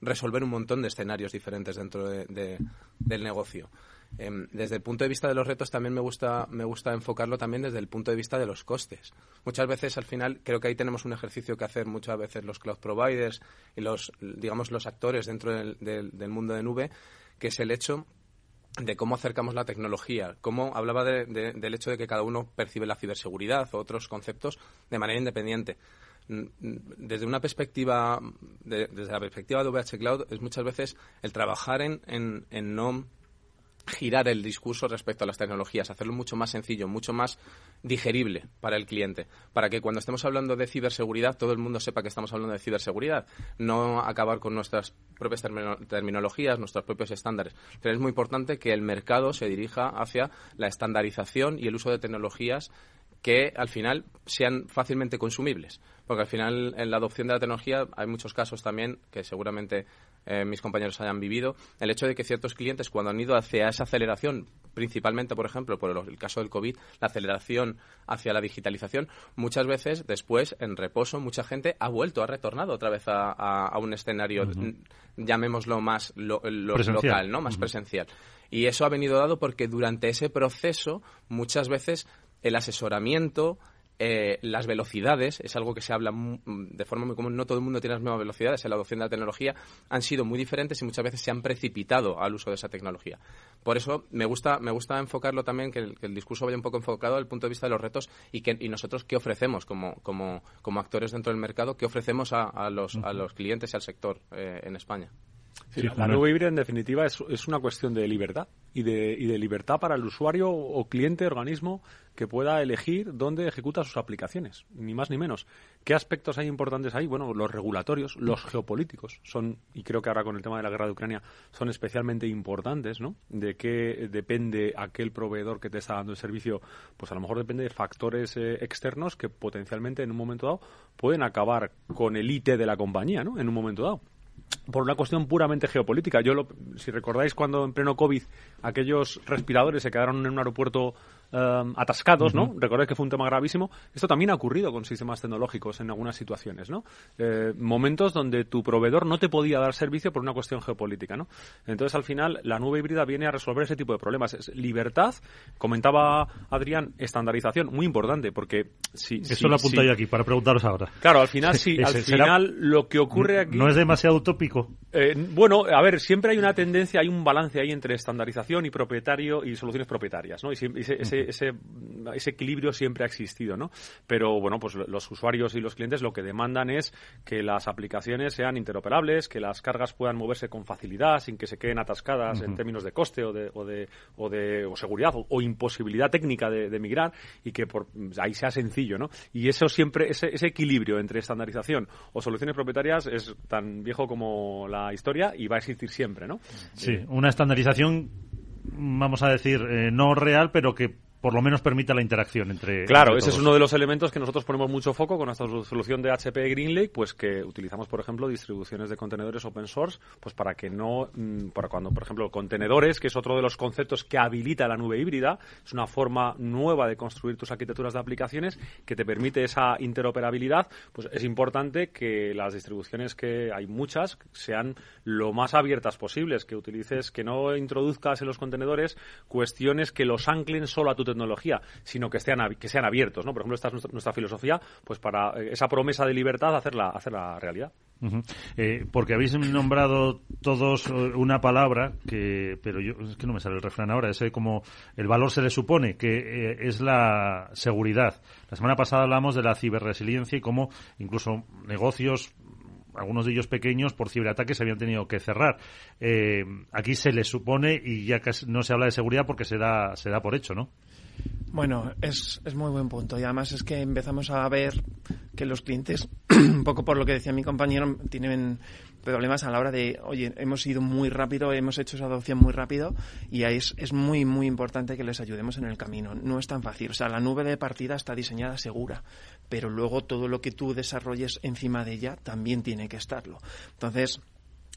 resolver un montón de escenarios diferentes dentro del negocio. Em, desde el punto de vista de los retos también me gusta, me gusta enfocarlo también desde el punto de vista de los costes. Muchas veces al final creo que ahí tenemos un ejercicio que hacer muchas veces los cloud providers y los, digamos, los actores dentro del, del, mundo de nube, que es el hecho de cómo acercamos la tecnología, cómo hablaba del hecho de que cada uno percibe la ciberseguridad o otros conceptos de manera independiente. Desde una perspectiva, desde la perspectiva de VH Cloud, es muchas veces el trabajar en, en, en no girar el discurso respecto a las tecnologías, hacerlo mucho más sencillo, mucho más digerible para el cliente, para que cuando estemos hablando de ciberseguridad todo el mundo sepa que estamos hablando de ciberseguridad, no acabar con nuestras propias terminologías, nuestros propios estándares. Pero es muy importante que el mercado se dirija hacia la estandarización y el uso de tecnologías que al final sean fácilmente consumibles. Porque al final en la adopción de la tecnología hay muchos casos también que seguramente eh, mis compañeros hayan vivido, el hecho de que ciertos clientes cuando han ido hacia esa aceleración, principalmente, por ejemplo, por el, caso del COVID, la aceleración hacia la digitalización, muchas veces después, en reposo, mucha gente ha vuelto, ha retornado otra vez a, un escenario, llamémoslo más local, ¿no? más presencial. Y eso ha venido dado porque durante ese proceso muchas veces el asesoramiento, eh, las velocidades, es algo que se habla de forma muy común, no todo el mundo tiene las mismas velocidades en la adopción de la tecnología, han sido muy diferentes y muchas veces se han precipitado al uso de esa tecnología. Por eso me gusta, me gusta enfocarlo también, que el, discurso vaya un poco enfocado al punto de vista de los retos y, que, y nosotros qué ofrecemos como, como, como actores dentro del mercado, qué ofrecemos a, a, los, a los clientes y al sector eh, en España. la nube híbrida, en definitiva, es, es, una cuestión de libertad y de, y de libertad para el usuario o cliente, organismo que pueda elegir dónde ejecuta sus aplicaciones, ni más ni menos. ¿Qué aspectos hay importantes ahí? Bueno, los regulatorios, los geopolíticos son, y creo que ahora con el tema de la guerra de Ucrania, son especialmente importantes, ¿no? De qué depende aquel proveedor que te está dando el servicio, pues a lo mejor depende de factores eh, externos que potencialmente en un momento dado pueden acabar con el IT de la compañía, ¿no? En un momento dado. por una cuestión puramente geopolítica. Yo, lo, si recordáis cuando en pleno COVID aquellos respiradores se quedaron en un aeropuerto Em, atascados, ¿no? Recordad que fue un tema gravísimo. Esto también ha ocurrido con sistemas tecnológicos en algunas situaciones, ¿no? Eh, momentos donde tu proveedor no te podía dar servicio por una cuestión geopolítica, ¿no? Entonces, al final, la nube híbrida viene a resolver ese tipo de problemas. Es libertad, comentaba Adrián, estandarización, muy importante, porque si... Eso lo apunto yo aquí, para preguntaros ahora. Claro, al final, [LAUGHS] sí, al final, lo que ocurre aquí... ¿No es demasiado utópico? Eh, bueno, a ver, siempre hay una tendencia, hay un balance ahí entre estandarización y propietario y soluciones propietarias, ¿no? Y ese ese, ese equilibrio siempre ha existido, ¿no? Pero bueno, pues los usuarios y los clientes lo que demandan es que las aplicaciones sean interoperables, que las cargas puedan moverse con facilidad, sin que se queden atascadas en términos de coste o de, o de, o de seguridad o, imposibilidad técnica de, migrar y que por ahí sea sencillo, ¿no? Y eso siempre, ese, ese equilibrio entre estandarización o soluciones propietarias es tan viejo como la historia y va a existir siempre, ¿no? Sí, una estandarización vamos a decir, eh, no real, pero que por lo menos permita la interacción entre. Claro, ese es uno de los elementos que nosotros ponemos mucho foco con nuestra solución de HP GreenLake, pues que utilizamos, por ejemplo, distribuciones de contenedores open source, pues para que no, mm, para cuando, por ejemplo, contenedores, que es otro de los conceptos que habilita la nube híbrida, es una forma nueva de construir tus arquitecturas de aplicaciones que te permite esa interoperabilidad, pues es importante que las distribuciones que hay muchas sean lo más abiertas posibles, que utilices, que no introduzcas en los contenedores cuestiones que los anclen solo a tu tecnología, sino que sean, que sean abiertos, ¿no? Por ejemplo, esta es nuestra, filosofía, pues para eh, esa promesa de libertad hacerla, hacerla realidad. Eh, porque habéis nombrado todos eh, una palabra que, pero yo es que no me sale el refrán ahora, es como el valor se le supone, que es la seguridad. La semana pasada hablamos de la ciberresiliencia y cómo incluso negocios algunos de ellos pequeños por ciberataques habían tenido que cerrar. aquí se le supone y ya que no se habla de seguridad porque se da, se da por hecho, ¿no? Bueno, es, es muy buen punto. Y además es que empezamos a ver que los clientes, [CLEARS THROAT] un poco por lo que decía mi compañero, tienen problemas a la hora de, oye, hemos ido muy rápido, hemos hecho esa adopción muy rápido y ahí es, es muy, muy importante que les ayudemos en el camino. No es tan fácil. O sea, la nube de partida está diseñada segura, pero luego todo lo que tú desarrolles encima de ella también tiene que estarlo. Entonces,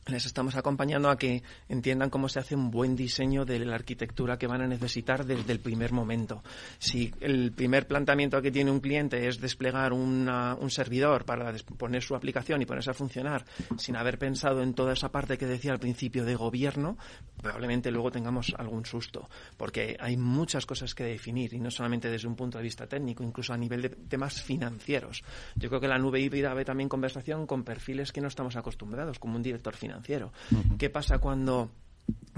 les estamos acompañando a que entiendan cómo se hace un buen diseño de la arquitectura que van a necesitar desde el primer momento. Si el primer planteamiento que tiene un cliente es desplegar un servidor para poner su aplicación y ponerse a funcionar sin haber pensado en toda esa parte que decía al principio de gobierno, probablemente luego tengamos algún susto, porque hay muchas cosas que definir y no solamente desde un punto de vista técnico, incluso a nivel de temas financieros. Yo creo que la nube híbrida ve también conversación con perfiles que no estamos acostumbrados, como un director financiero financiero. ¿Qué pasa cuando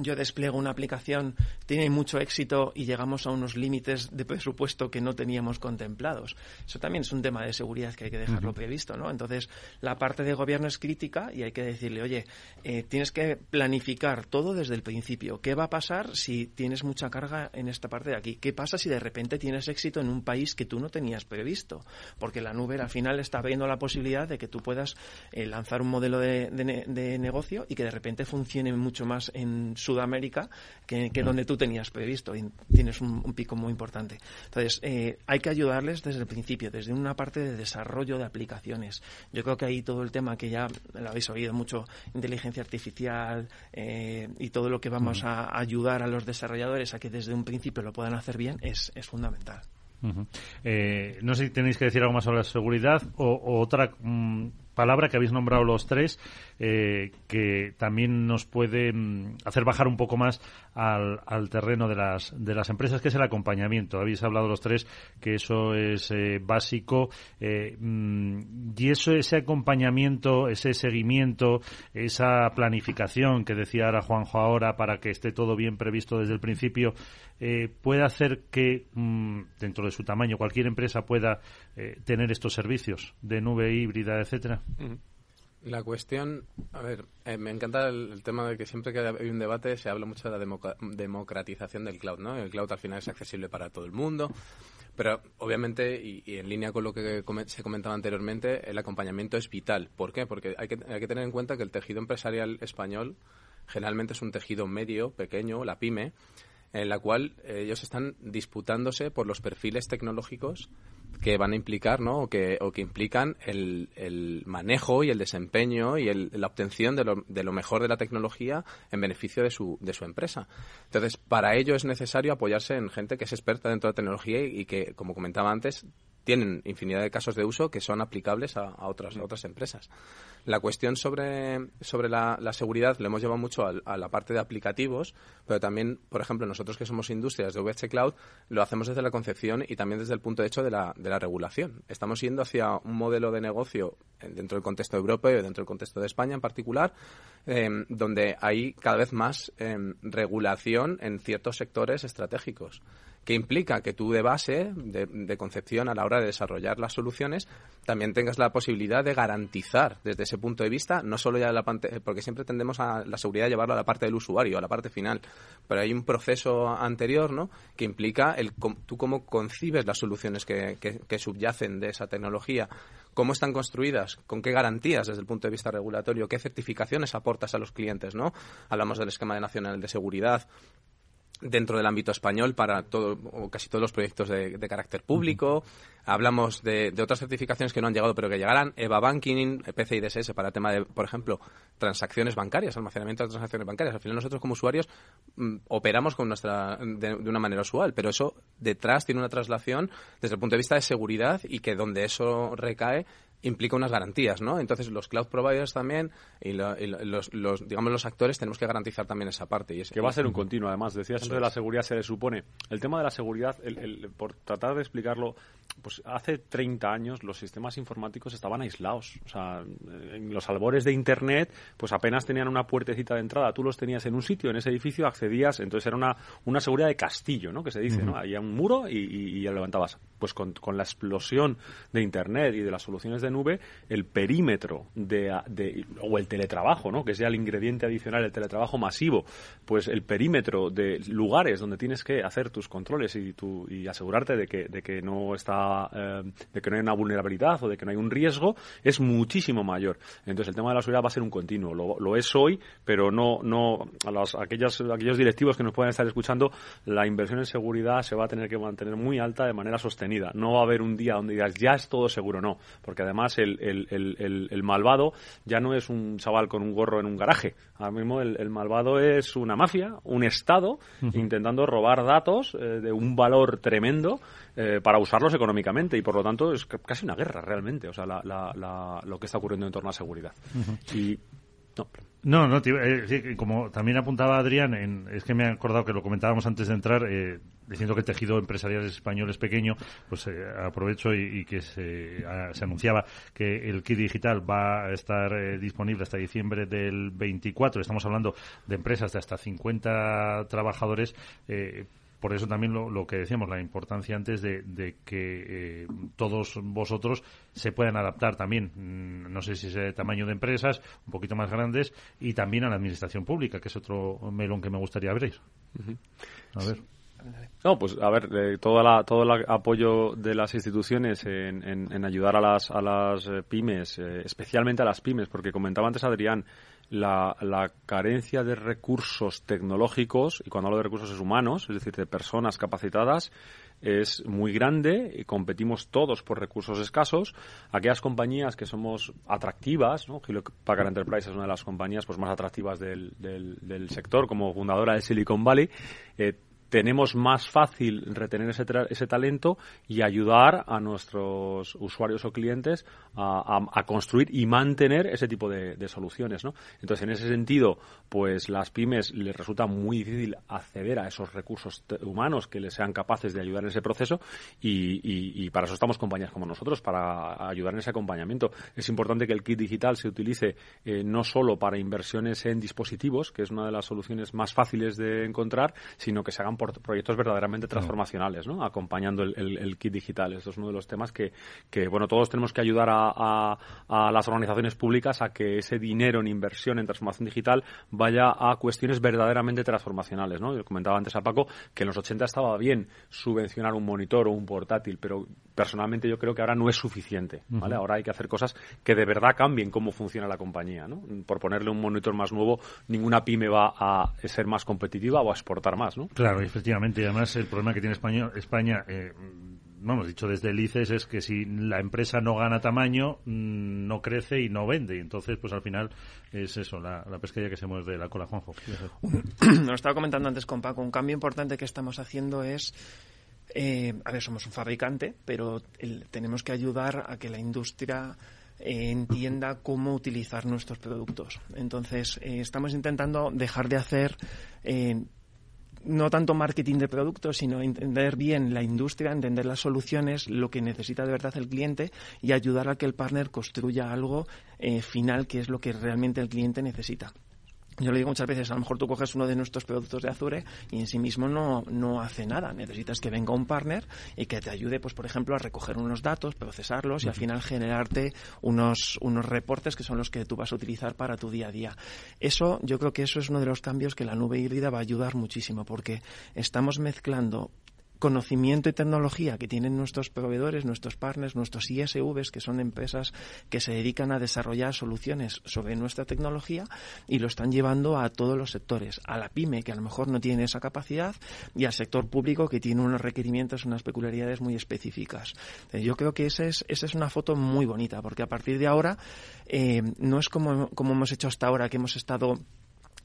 yo despliego una aplicación, tiene mucho éxito y llegamos a unos límites de presupuesto que no teníamos contemplados. Eso también es un tema de seguridad que hay que dejarlo previsto, ¿no? Entonces, la parte de gobierno es crítica y hay que decirle, oye, eh, tienes que planificar todo desde el principio. ¿Qué va a pasar si tienes mucha carga en esta parte de aquí? ¿Qué pasa si de repente tienes éxito en un país que tú no tenías previsto? Porque la nube al final está abriendo la posibilidad de que tú puedas eh, lanzar un modelo de, de negocio y que de repente funcione mucho más en su Sudamérica que, donde tú tenías previsto y tienes un, pico muy importante. Entonces, eh, hay que ayudarles desde el principio, desde una parte de desarrollo de aplicaciones. Yo creo que ahí todo el tema que ya lo habéis oído mucho, inteligencia artificial eh, y todo lo que vamos a ayudar a los desarrolladores a que desde un principio lo puedan hacer bien es, fundamental. Eh, no sé si tenéis que decir algo más sobre la seguridad o, otra mm, palabra que habéis nombrado los tres, eh, que también nos puede mm, hacer bajar un poco más al, terreno de las, de las empresas, que es el acompañamiento. Habéis hablado los tres que eso es eh, básico. Eh, mm, y eso, ese acompañamiento, ese seguimiento, esa planificación que decía ahora Juanjo ahora para que esté todo bien previsto desde el principio, puede hacer que, mm, dentro de su tamaño, cualquier empresa pueda tener estos servicios de nube híbrida, etcétera. La cuestión, a ver, eh, me encanta el, tema de que siempre que hay un debate se habla mucho de la democratización del cloud, ¿no? El cloud al final es accesible para todo el mundo, pero obviamente, y, en línea con lo que se comentaba anteriormente, el acompañamiento es vital. ¿Por qué? Porque hay que, hay que tener en cuenta que el tejido empresarial español generalmente es un tejido medio, pequeño, la pyme, en la cual ellos están disputándose por los perfiles tecnológicos que van a implicar, ¿no? O que, o que implican el, el manejo y el desempeño y el, la obtención de lo, de lo mejor de la tecnología en beneficio de su, de su empresa. Entonces, para ello es necesario apoyarse en gente que es experta dentro de la tecnología y, y que, como comentaba antes, tienen infinidad de casos de uso que son aplicables a, otras, otras empresas. La cuestión sobre, sobre la, seguridad lo hemos llevado mucho a, a, la parte de aplicativos, pero también, por ejemplo, nosotros que somos industrias de VH Cloud, lo hacemos desde la concepción y también desde el punto de hecho de la, de la regulación. Estamos yendo hacia un modelo de negocio dentro del contexto europeo y dentro del contexto de España en particular, eh, donde hay cada vez más eh, regulación en ciertos sectores estratégicos que implica que tú de base, de, concepción a la hora de desarrollar las soluciones, también tengas la posibilidad de garantizar desde ese punto de vista, no solo ya la parte, porque siempre tendemos a la seguridad a llevarlo a la parte del usuario, a la parte final, pero hay un proceso anterior, ¿no?, que implica el tú cómo concibes las soluciones que, que subyacen de esa tecnología, cómo están construidas, con qué garantías desde el punto de vista regulatorio, qué certificaciones aportas a los clientes, ¿no? Hablamos del esquema nacional de seguridad, dentro del ámbito español para todo, o casi todos los proyectos de, de carácter público. Uh -huh. Hablamos de, de, otras certificaciones que no han llegado pero que llegarán. EVA Banking, PCI-DSS para el tema de, por ejemplo, transacciones bancarias, almacenamiento de transacciones bancarias. Al final nosotros como usuarios mm, operamos con nuestra, de, de, una manera usual, pero eso detrás tiene una traslación desde el punto de vista de seguridad y que donde eso recae implica unas garantías, ¿no? Entonces los cloud providers también y, lo, y los, los, digamos los actores tenemos que garantizar también esa parte. Y ese, que va a ser un continuo, además. Decías antes de la seguridad se le supone. El tema de la seguridad, el, el, por tratar de explicarlo, pues hace 30 años los sistemas informáticos estaban aislados. O sea, en los albores de Internet, pues apenas tenían una puertecita de entrada. Tú los tenías en un sitio, en ese edificio, accedías. Entonces era una, una seguridad de castillo, ¿no? Que se dice. ¿no? Había un muro y, y, y, levantabas. Pues con, con la explosión de Internet y de las soluciones de el perímetro de, o el teletrabajo, ¿no? que sea el ingrediente adicional, el teletrabajo masivo, pues el perímetro de lugares donde tienes que hacer tus controles y, tu, y asegurarte de que, de que no está, eh, de que no hay una vulnerabilidad o de que no hay un riesgo, es muchísimo mayor. Entonces el tema de la seguridad va a ser un continuo. Lo, es hoy, pero no, no a los, aquellos, aquellos directivos que nos puedan estar escuchando, la inversión en seguridad se va a tener que mantener muy alta de manera sostenida. No va a haber un día donde digas ya es todo seguro, no, porque además el, el, el, el, malvado ya no es un chaval con un gorro en un garaje. Ahora mismo el, malvado es una mafia, un Estado, uh -huh. intentando robar datos eh, de un valor tremendo eh, para usarlos económicamente y por lo tanto es casi una guerra realmente, o sea, la, la, la, lo que está ocurriendo en torno a seguridad. Uh -huh. Y no, no, no, eh, como también apuntaba Adrián, en, es que me he acordado que lo comentábamos antes de entrar, eh, diciendo que el tejido empresarial español es pequeño, pues eh, aprovecho y, que se, a, se, anunciaba que el kit digital va a estar eh, disponible hasta diciembre del 24. Estamos hablando de empresas de hasta 50 trabajadores. Por eso también lo, lo, que decíamos, la importancia antes de, de que eh, todos vosotros se puedan adaptar también, mm, no sé si es el tamaño de empresas, un poquito más grandes, y también a la administración pública, que es otro melón que me gustaría abrir. Uh -huh. A ver. No, pues a ver, eh, todo, la, todo el apoyo de las instituciones en, en, en ayudar a las, a las eh, pymes, eh, especialmente a las pymes, porque comentaba antes Adrián, la, la, carencia de recursos tecnológicos, y cuando hablo de recursos humanos, es decir, de personas capacitadas, es muy grande y competimos todos por recursos escasos. Aquellas compañías que somos atractivas, ¿no? Hewlett Packard Enterprise es una de las compañías pues, más atractivas del, del, del sector como fundadora de Silicon Valley, eh, tenemos más fácil retener ese, ese, talento y ayudar a nuestros usuarios o clientes a, a, construir y mantener ese tipo de, soluciones, ¿no? Entonces, en ese sentido, pues las pymes les resulta muy difícil acceder a esos recursos humanos que les sean capaces de ayudar en ese proceso y, y, y, para eso estamos compañías como nosotros, para ayudar en ese acompañamiento. Es importante que el kit digital se utilice eh, no solo para inversiones en dispositivos, que es una de las soluciones más fáciles de encontrar, sino que se hagan por proyectos verdaderamente transformacionales, ¿no? Acompañando el, el, el, kit digital. Esto es uno de los temas que, que bueno, todos tenemos que ayudar a, a, a, las organizaciones públicas a que ese dinero en inversión en transformación digital vaya a cuestiones verdaderamente transformacionales, ¿no? Yo comentaba antes a Paco que en los 80 estaba bien subvencionar un monitor o un portátil, pero personalmente yo creo que ahora no es suficiente, ¿vale? Uh -huh. Ahora hay que hacer cosas que de verdad cambien cómo funciona la compañía, ¿no? Por ponerle un monitor más nuevo, ninguna pyme va a ser más competitiva o a exportar más, ¿no? Claro, Efectivamente, y además el problema que tiene España, España eh, vamos, dicho desde el ICES, es que si la empresa no gana tamaño, mm, no crece y no vende. Y entonces, pues al final es eso, la, la pesquería que se mueve de la cola, Juanjo. [CLEARS THROAT] Lo estaba comentando antes con Paco. Un cambio importante que estamos haciendo es eh, a ver, somos un fabricante, pero tenemos que ayudar a que la industria eh, entienda cómo utilizar nuestros productos. Entonces, eh, estamos intentando dejar de hacer no tanto marketing de productos, sino entender bien la industria, entender las soluciones, lo que necesita de verdad el cliente y ayudar a que el partner construya algo final que es lo que realmente el cliente necesita. Yo le digo muchas veces, a lo mejor tú coges uno de nuestros productos de Azure y en sí mismo no, no hace nada. Necesitas que venga un partner y que te ayude, pues por ejemplo, a recoger unos datos, procesarlos y al final generarte unos, unos reportes que son los que tú vas a utilizar para tu día a día. Eso, yo creo que eso es uno de los cambios que la nube híbrida va a ayudar muchísimo porque estamos mezclando conocimiento y tecnología que tienen nuestros proveedores, nuestros partners, nuestros ISVs, que son empresas que se dedican a desarrollar soluciones sobre nuestra tecnología y lo están llevando a todos los sectores, a la pyme, que a lo mejor no tiene esa capacidad, y al sector público, que tiene unos requerimientos, unas peculiaridades muy específicas. Eh, yo creo que esa es, esa es una foto muy bonita, porque a partir de ahora eh, no es como, como hemos hecho hasta ahora, que hemos estado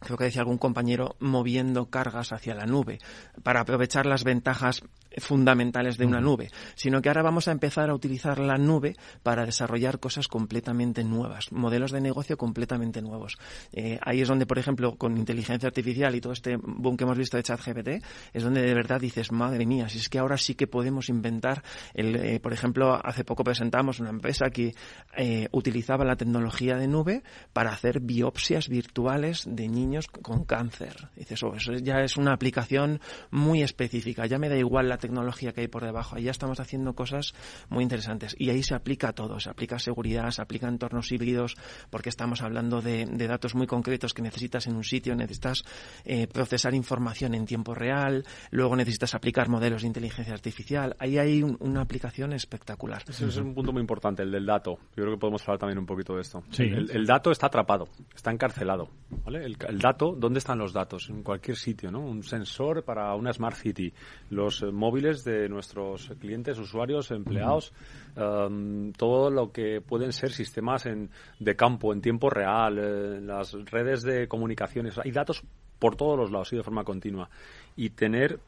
creo que decía algún compañero, moviendo cargas hacia la nube para aprovechar las ventajas fundamentales de una nube, sino que ahora vamos a empezar a utilizar la nube para desarrollar cosas completamente nuevas, modelos de negocio completamente nuevos. Eh, ahí es donde, por ejemplo, con inteligencia artificial y todo este boom que hemos visto de ChatGPT, es donde de verdad dices, madre mía, si es que ahora sí que podemos inventar, el, eh, por ejemplo, hace poco presentamos una empresa que eh, utilizaba la tecnología de nube para hacer biopsias virtuales de niños con cáncer. Dices, oh, eso ya es una aplicación muy específica, ya me da igual la tecnología que hay por debajo, ahí ya estamos haciendo cosas muy interesantes. Y ahí se aplica todo, se aplica seguridad, se aplica entornos híbridos, porque estamos hablando de, datos muy concretos que necesitas en un sitio, necesitas eh, procesar información en tiempo real, luego necesitas aplicar modelos de inteligencia artificial. Ahí hay una aplicación espectacular. Ese es un punto muy importante, el del dato. Yo creo que podemos hablar también un poquito de esto. El, dato está atrapado, está encarcelado. ¿vale? El, el dato, ¿dónde están los datos? En cualquier sitio, ¿no? Un sensor para una Smart City, los eh, móviles de nuestros clientes, usuarios, empleados, um, todo lo que pueden ser sistemas en, de campo, en tiempo real, eh, las redes de comunicaciones. Hay datos por todos los lados y de forma continua. Y tener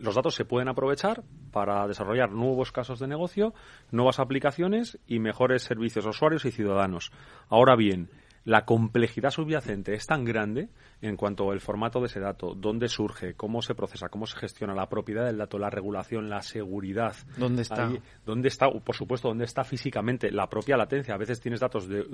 los datos se pueden aprovechar para desarrollar nuevos casos de negocio, nuevas aplicaciones y mejores servicios a usuarios y ciudadanos. Ahora bien, la complejidad subyacente es tan grande en cuanto al formato de ese dato, dónde surge, cómo se procesa, cómo se gestiona la propiedad del dato, la regulación, la seguridad. ¿Dónde está? ¿Dónde está? Por supuesto, dónde está físicamente la propia latencia. A veces tienes datos de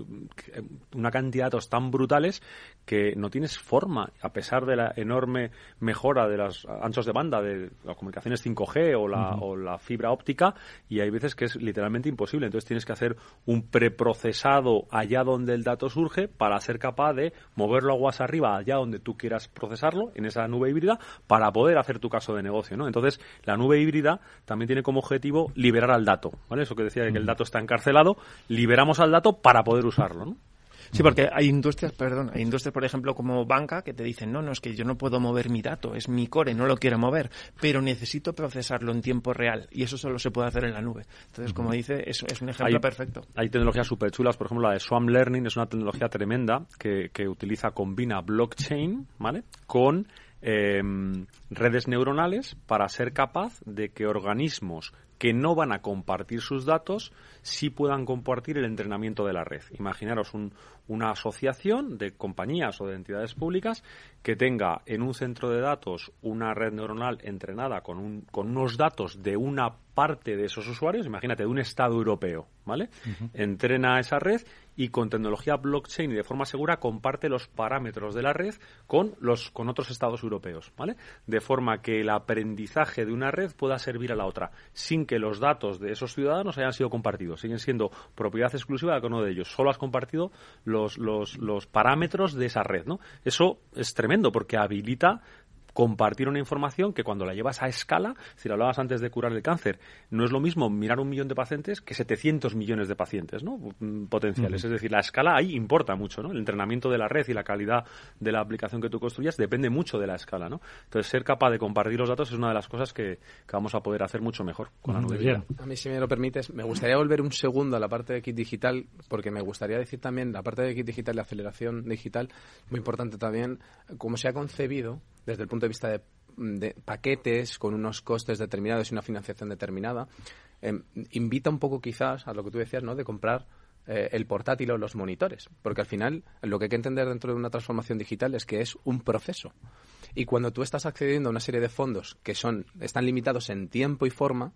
una cantidad de datos tan brutales que no tienes forma, a pesar de la enorme mejora de los anchos de banda de las comunicaciones 5G o la, o la fibra óptica, y hay veces que es literalmente imposible. Entonces tienes que hacer un preprocesado allá donde el dato surge para ser capaz de moverlo aguas arriba allá donde tú quieras procesarlo, en esa nube híbrida, para poder hacer tu caso de negocio, ¿no? Entonces, la nube híbrida también tiene como objetivo liberar al dato, ¿vale? Eso que decía de que el dato está encarcelado, liberamos al dato para poder usarlo, ¿no? Sí, porque hay industrias, perdón, hay industrias, por ejemplo, como banca, que te dicen, no, no, es que yo no puedo mover mi dato, es mi core, no lo quiero mover, pero necesito procesarlo en tiempo real y eso solo se puede hacer en la nube. Entonces, como dice, es, es un ejemplo perfecto. Hay tecnologías súper chulas, por ejemplo, la de Swarm Learning es una tecnología tremenda que, que utiliza, combina blockchain, ¿vale? Con em, redes neuronales para ser capaz de que organismos que no van a compartir sus datos sí puedan compartir el entrenamiento de la red. Imaginaros un, una asociación de compañías o de entidades públicas que tenga en un centro de datos una red neuronal entrenada con, un, con unos datos de una parte de esos usuarios, imagínate, de un Estado europeo, ¿vale? Entrena esa red y con tecnología blockchain y de forma segura comparte los parámetros de la red con los con otros estados europeos, ¿vale? De forma que el aprendizaje de una red pueda servir a la otra, sin que los datos de esos ciudadanos hayan sido compartidos, siguen siendo propiedad exclusiva de cada uno de ellos. Solo has compartido los, los, los parámetros de esa red, ¿no? Eso es tremendo porque habilita compartir una información que cuando la llevas a escala, si lo hablabas antes de curar el cáncer, no es lo mismo mirar un millón de pacientes que 700 millones de pacientes ¿no? Mm, potenciales. Es decir, la escala ahí importa mucho. ¿no? El entrenamiento de la red y la calidad de la aplicación que tú construyas depende mucho de la escala. ¿no? Entonces, ser capaz de compartir los datos es una de las cosas que, vamos a poder hacer mucho mejor con la nube. A mí, si me lo permites, me gustaría volver un segundo a la parte de kit digital, porque me gustaría decir también la parte de kit digital y aceleración digital, muy importante también, cómo se ha concebido desde el punto de vista de, paquetes con unos costes determinados y una financiación determinada, em, invita un poco quizás a lo que tú decías, ¿no? De comprar eh, el portátil o los monitores, porque al final lo que hay que entender dentro de una transformación digital es que es un proceso. Y cuando tú estás accediendo a una serie de fondos que son están limitados en tiempo y forma,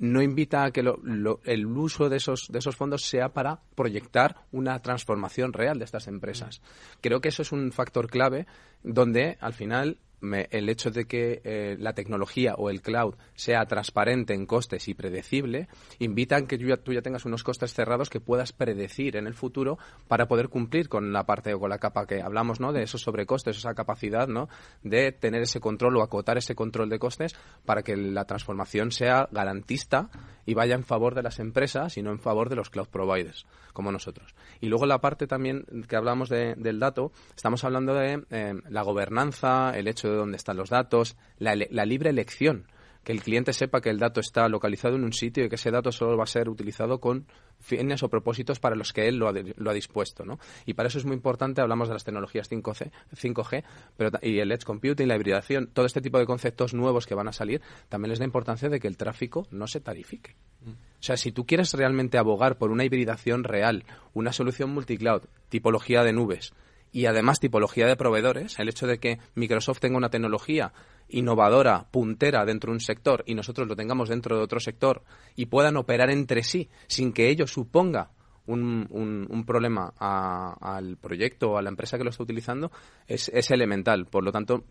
no invita a que el uso de esos, de esos fondos sea para proyectar una transformación real de estas empresas. Creo que eso es un factor clave donde al final el hecho de que eh, la tecnología o el cloud sea transparente en costes y predecible, invita a que tú ya, tengas unos costes cerrados que puedas predecir en el futuro para poder cumplir con la parte o con la capa que hablamos, ¿no? De esos sobrecostes, esa capacidad, ¿no? De tener ese control o acotar ese control de costes para que la transformación sea garantista y vaya en favor de las empresas y no en favor de los cloud providers, como nosotros. Y luego la parte también que hablamos del dato, estamos hablando de eh, la gobernanza, el hecho de dónde están los datos, la, libre elección que el cliente sepa que el dato está localizado en un sitio y que ese dato solo va a ser utilizado con fines o propósitos para los que él lo ha, dispuesto. ¿no? Y para eso es muy importante, hablamos de las tecnologías 5G, 5G pero, y el edge computing, la hibridación, todo este tipo de conceptos nuevos que van a salir, también les da importancia de que el tráfico no se tarifique. Mm. O sea, si tú quieres realmente abogar por una hibridación real, una solución multicloud, tipología de nubes, y además tipología de proveedores, el hecho de que Microsoft tenga una tecnología innovadora, puntera dentro de un sector y nosotros lo tengamos dentro de otro sector y puedan operar entre sí sin que ello suponga un, un, problema al proyecto o a la empresa que lo está utilizando es, es elemental. Por lo tanto,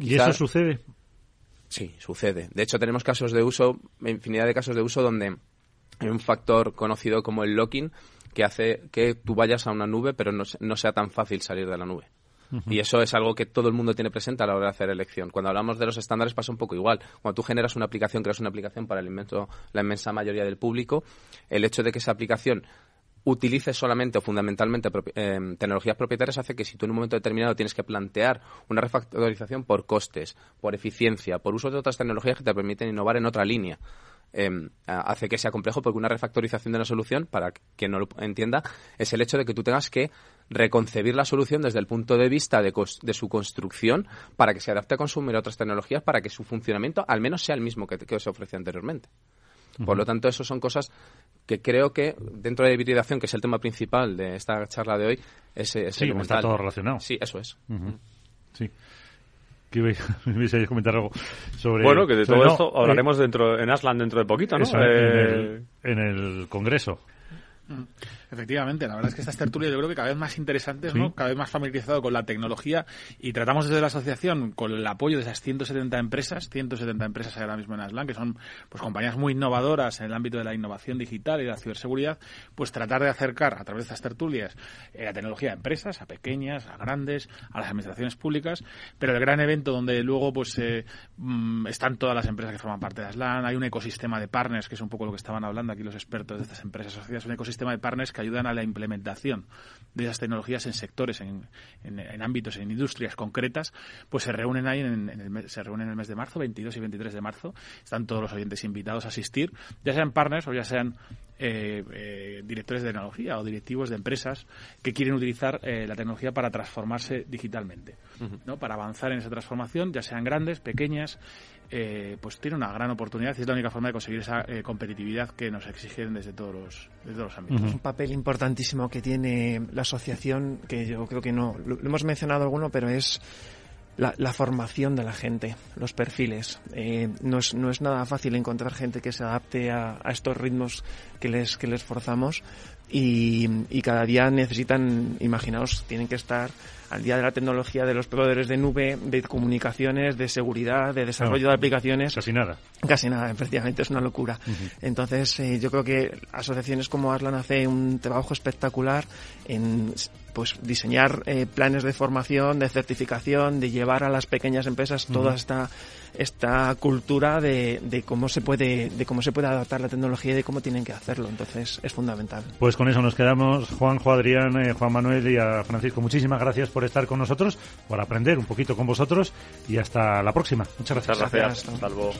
¿y eso sucede? Sí, sucede. De hecho, tenemos casos de uso, infinidad de casos de uso donde hay un factor conocido como el locking que hace que tú vayas a una nube, pero no, sea tan fácil salir de la nube. Y eso es algo que todo el mundo tiene presente a la hora de hacer elección. Cuando hablamos de los estándares pasa un poco igual. Cuando tú generas una aplicación, creas una aplicación para el inmenso, la inmensa mayoría del público, el hecho de que esa aplicación utilice solamente o fundamentalmente eh, tecnologías propietarias hace que si tú en un momento determinado tienes que plantear una refactorización por costes, por eficiencia, por uso de otras tecnologías que te permiten innovar en otra línea, Em, hace que sea complejo porque una refactorización de la solución, para quien no lo entienda, es el hecho de que tú tengas que reconcebir la solución desde el punto de vista de, su construcción para que se adapte a consumir otras tecnologías para que su funcionamiento al menos sea el mismo que, que se ofrece anteriormente. Por lo tanto, eso son cosas que creo que dentro de hibridación, que es el tema principal de esta charla de hoy, es, es sí, está todo relacionado. Sí, eso es. Sí que [LAUGHS] ibais, a comentar algo sobre... Bueno, que de todo esto eh, hablaremos dentro en Aslan dentro de poquito, ¿no? Eh, en el Congreso. Mm. Efectivamente, la verdad es que estas tertulias yo creo que cada vez más interesantes, ¿no? Cada vez más familiarizado con la tecnología y tratamos desde la asociación con el apoyo de esas 170 empresas, 170 empresas ahora mismo en Aslan, que son pues compañías muy innovadoras en el ámbito de la innovación digital y la ciberseguridad, pues tratar de acercar a través de estas tertulias eh, la tecnología a empresas, a pequeñas, a grandes, a las administraciones públicas, pero el gran evento donde luego pues eh, mm, están todas las empresas que forman parte de Aslan, hay un ecosistema de partners, que es un poco lo que estaban hablando aquí los expertos de estas empresas asociadas, un ecosistema de partners que ayudan a la implementación de esas tecnologías en sectores, en, ámbitos, en industrias concretas, pues se reúnen ahí, en, el, se reúnen en el mes de marzo, 22 y 23 de marzo. Están todos los oyentes invitados a asistir, ya sean partners o ya sean eh, eh, directores de tecnología o directivos de empresas que quieren utilizar eh, la tecnología para transformarse digitalmente, ¿no? para avanzar en esa transformación, ya sean grandes, pequeñas eh, pues tiene una gran oportunidad y es la única forma de conseguir esa eh, competitividad que nos exigen desde todos los, desde todos los ámbitos. Un papel importantísimo que tiene la asociación, que yo creo que no, lo, hemos mencionado alguno, pero es la, formación de la gente, los perfiles. Eh, no, es, no es nada fácil encontrar gente que se adapte a, a estos ritmos que les, que les forzamos y, y, cada día necesitan, imaginaos, tienen que estar al día de la tecnología de los proveedores de nube, de comunicaciones, de seguridad, de desarrollo de aplicaciones. Casi nada. Casi nada, efectivamente, es una locura. Entonces, eh, yo creo que asociaciones como Aslan hace un trabajo espectacular en pues diseñar eh, planes de formación, de certificación, de llevar a las pequeñas empresas toda esta esta cultura de, de, cómo se puede de cómo se puede adaptar la tecnología y de cómo tienen que hacerlo. Entonces es fundamental. Pues con eso nos quedamos. Juanjo, Adrián, eh, Juan Manuel y a Francisco, muchísimas gracias por estar con nosotros, por aprender un poquito con vosotros y hasta la próxima. Muchas gracias. Muchas gracias. Hasta luego.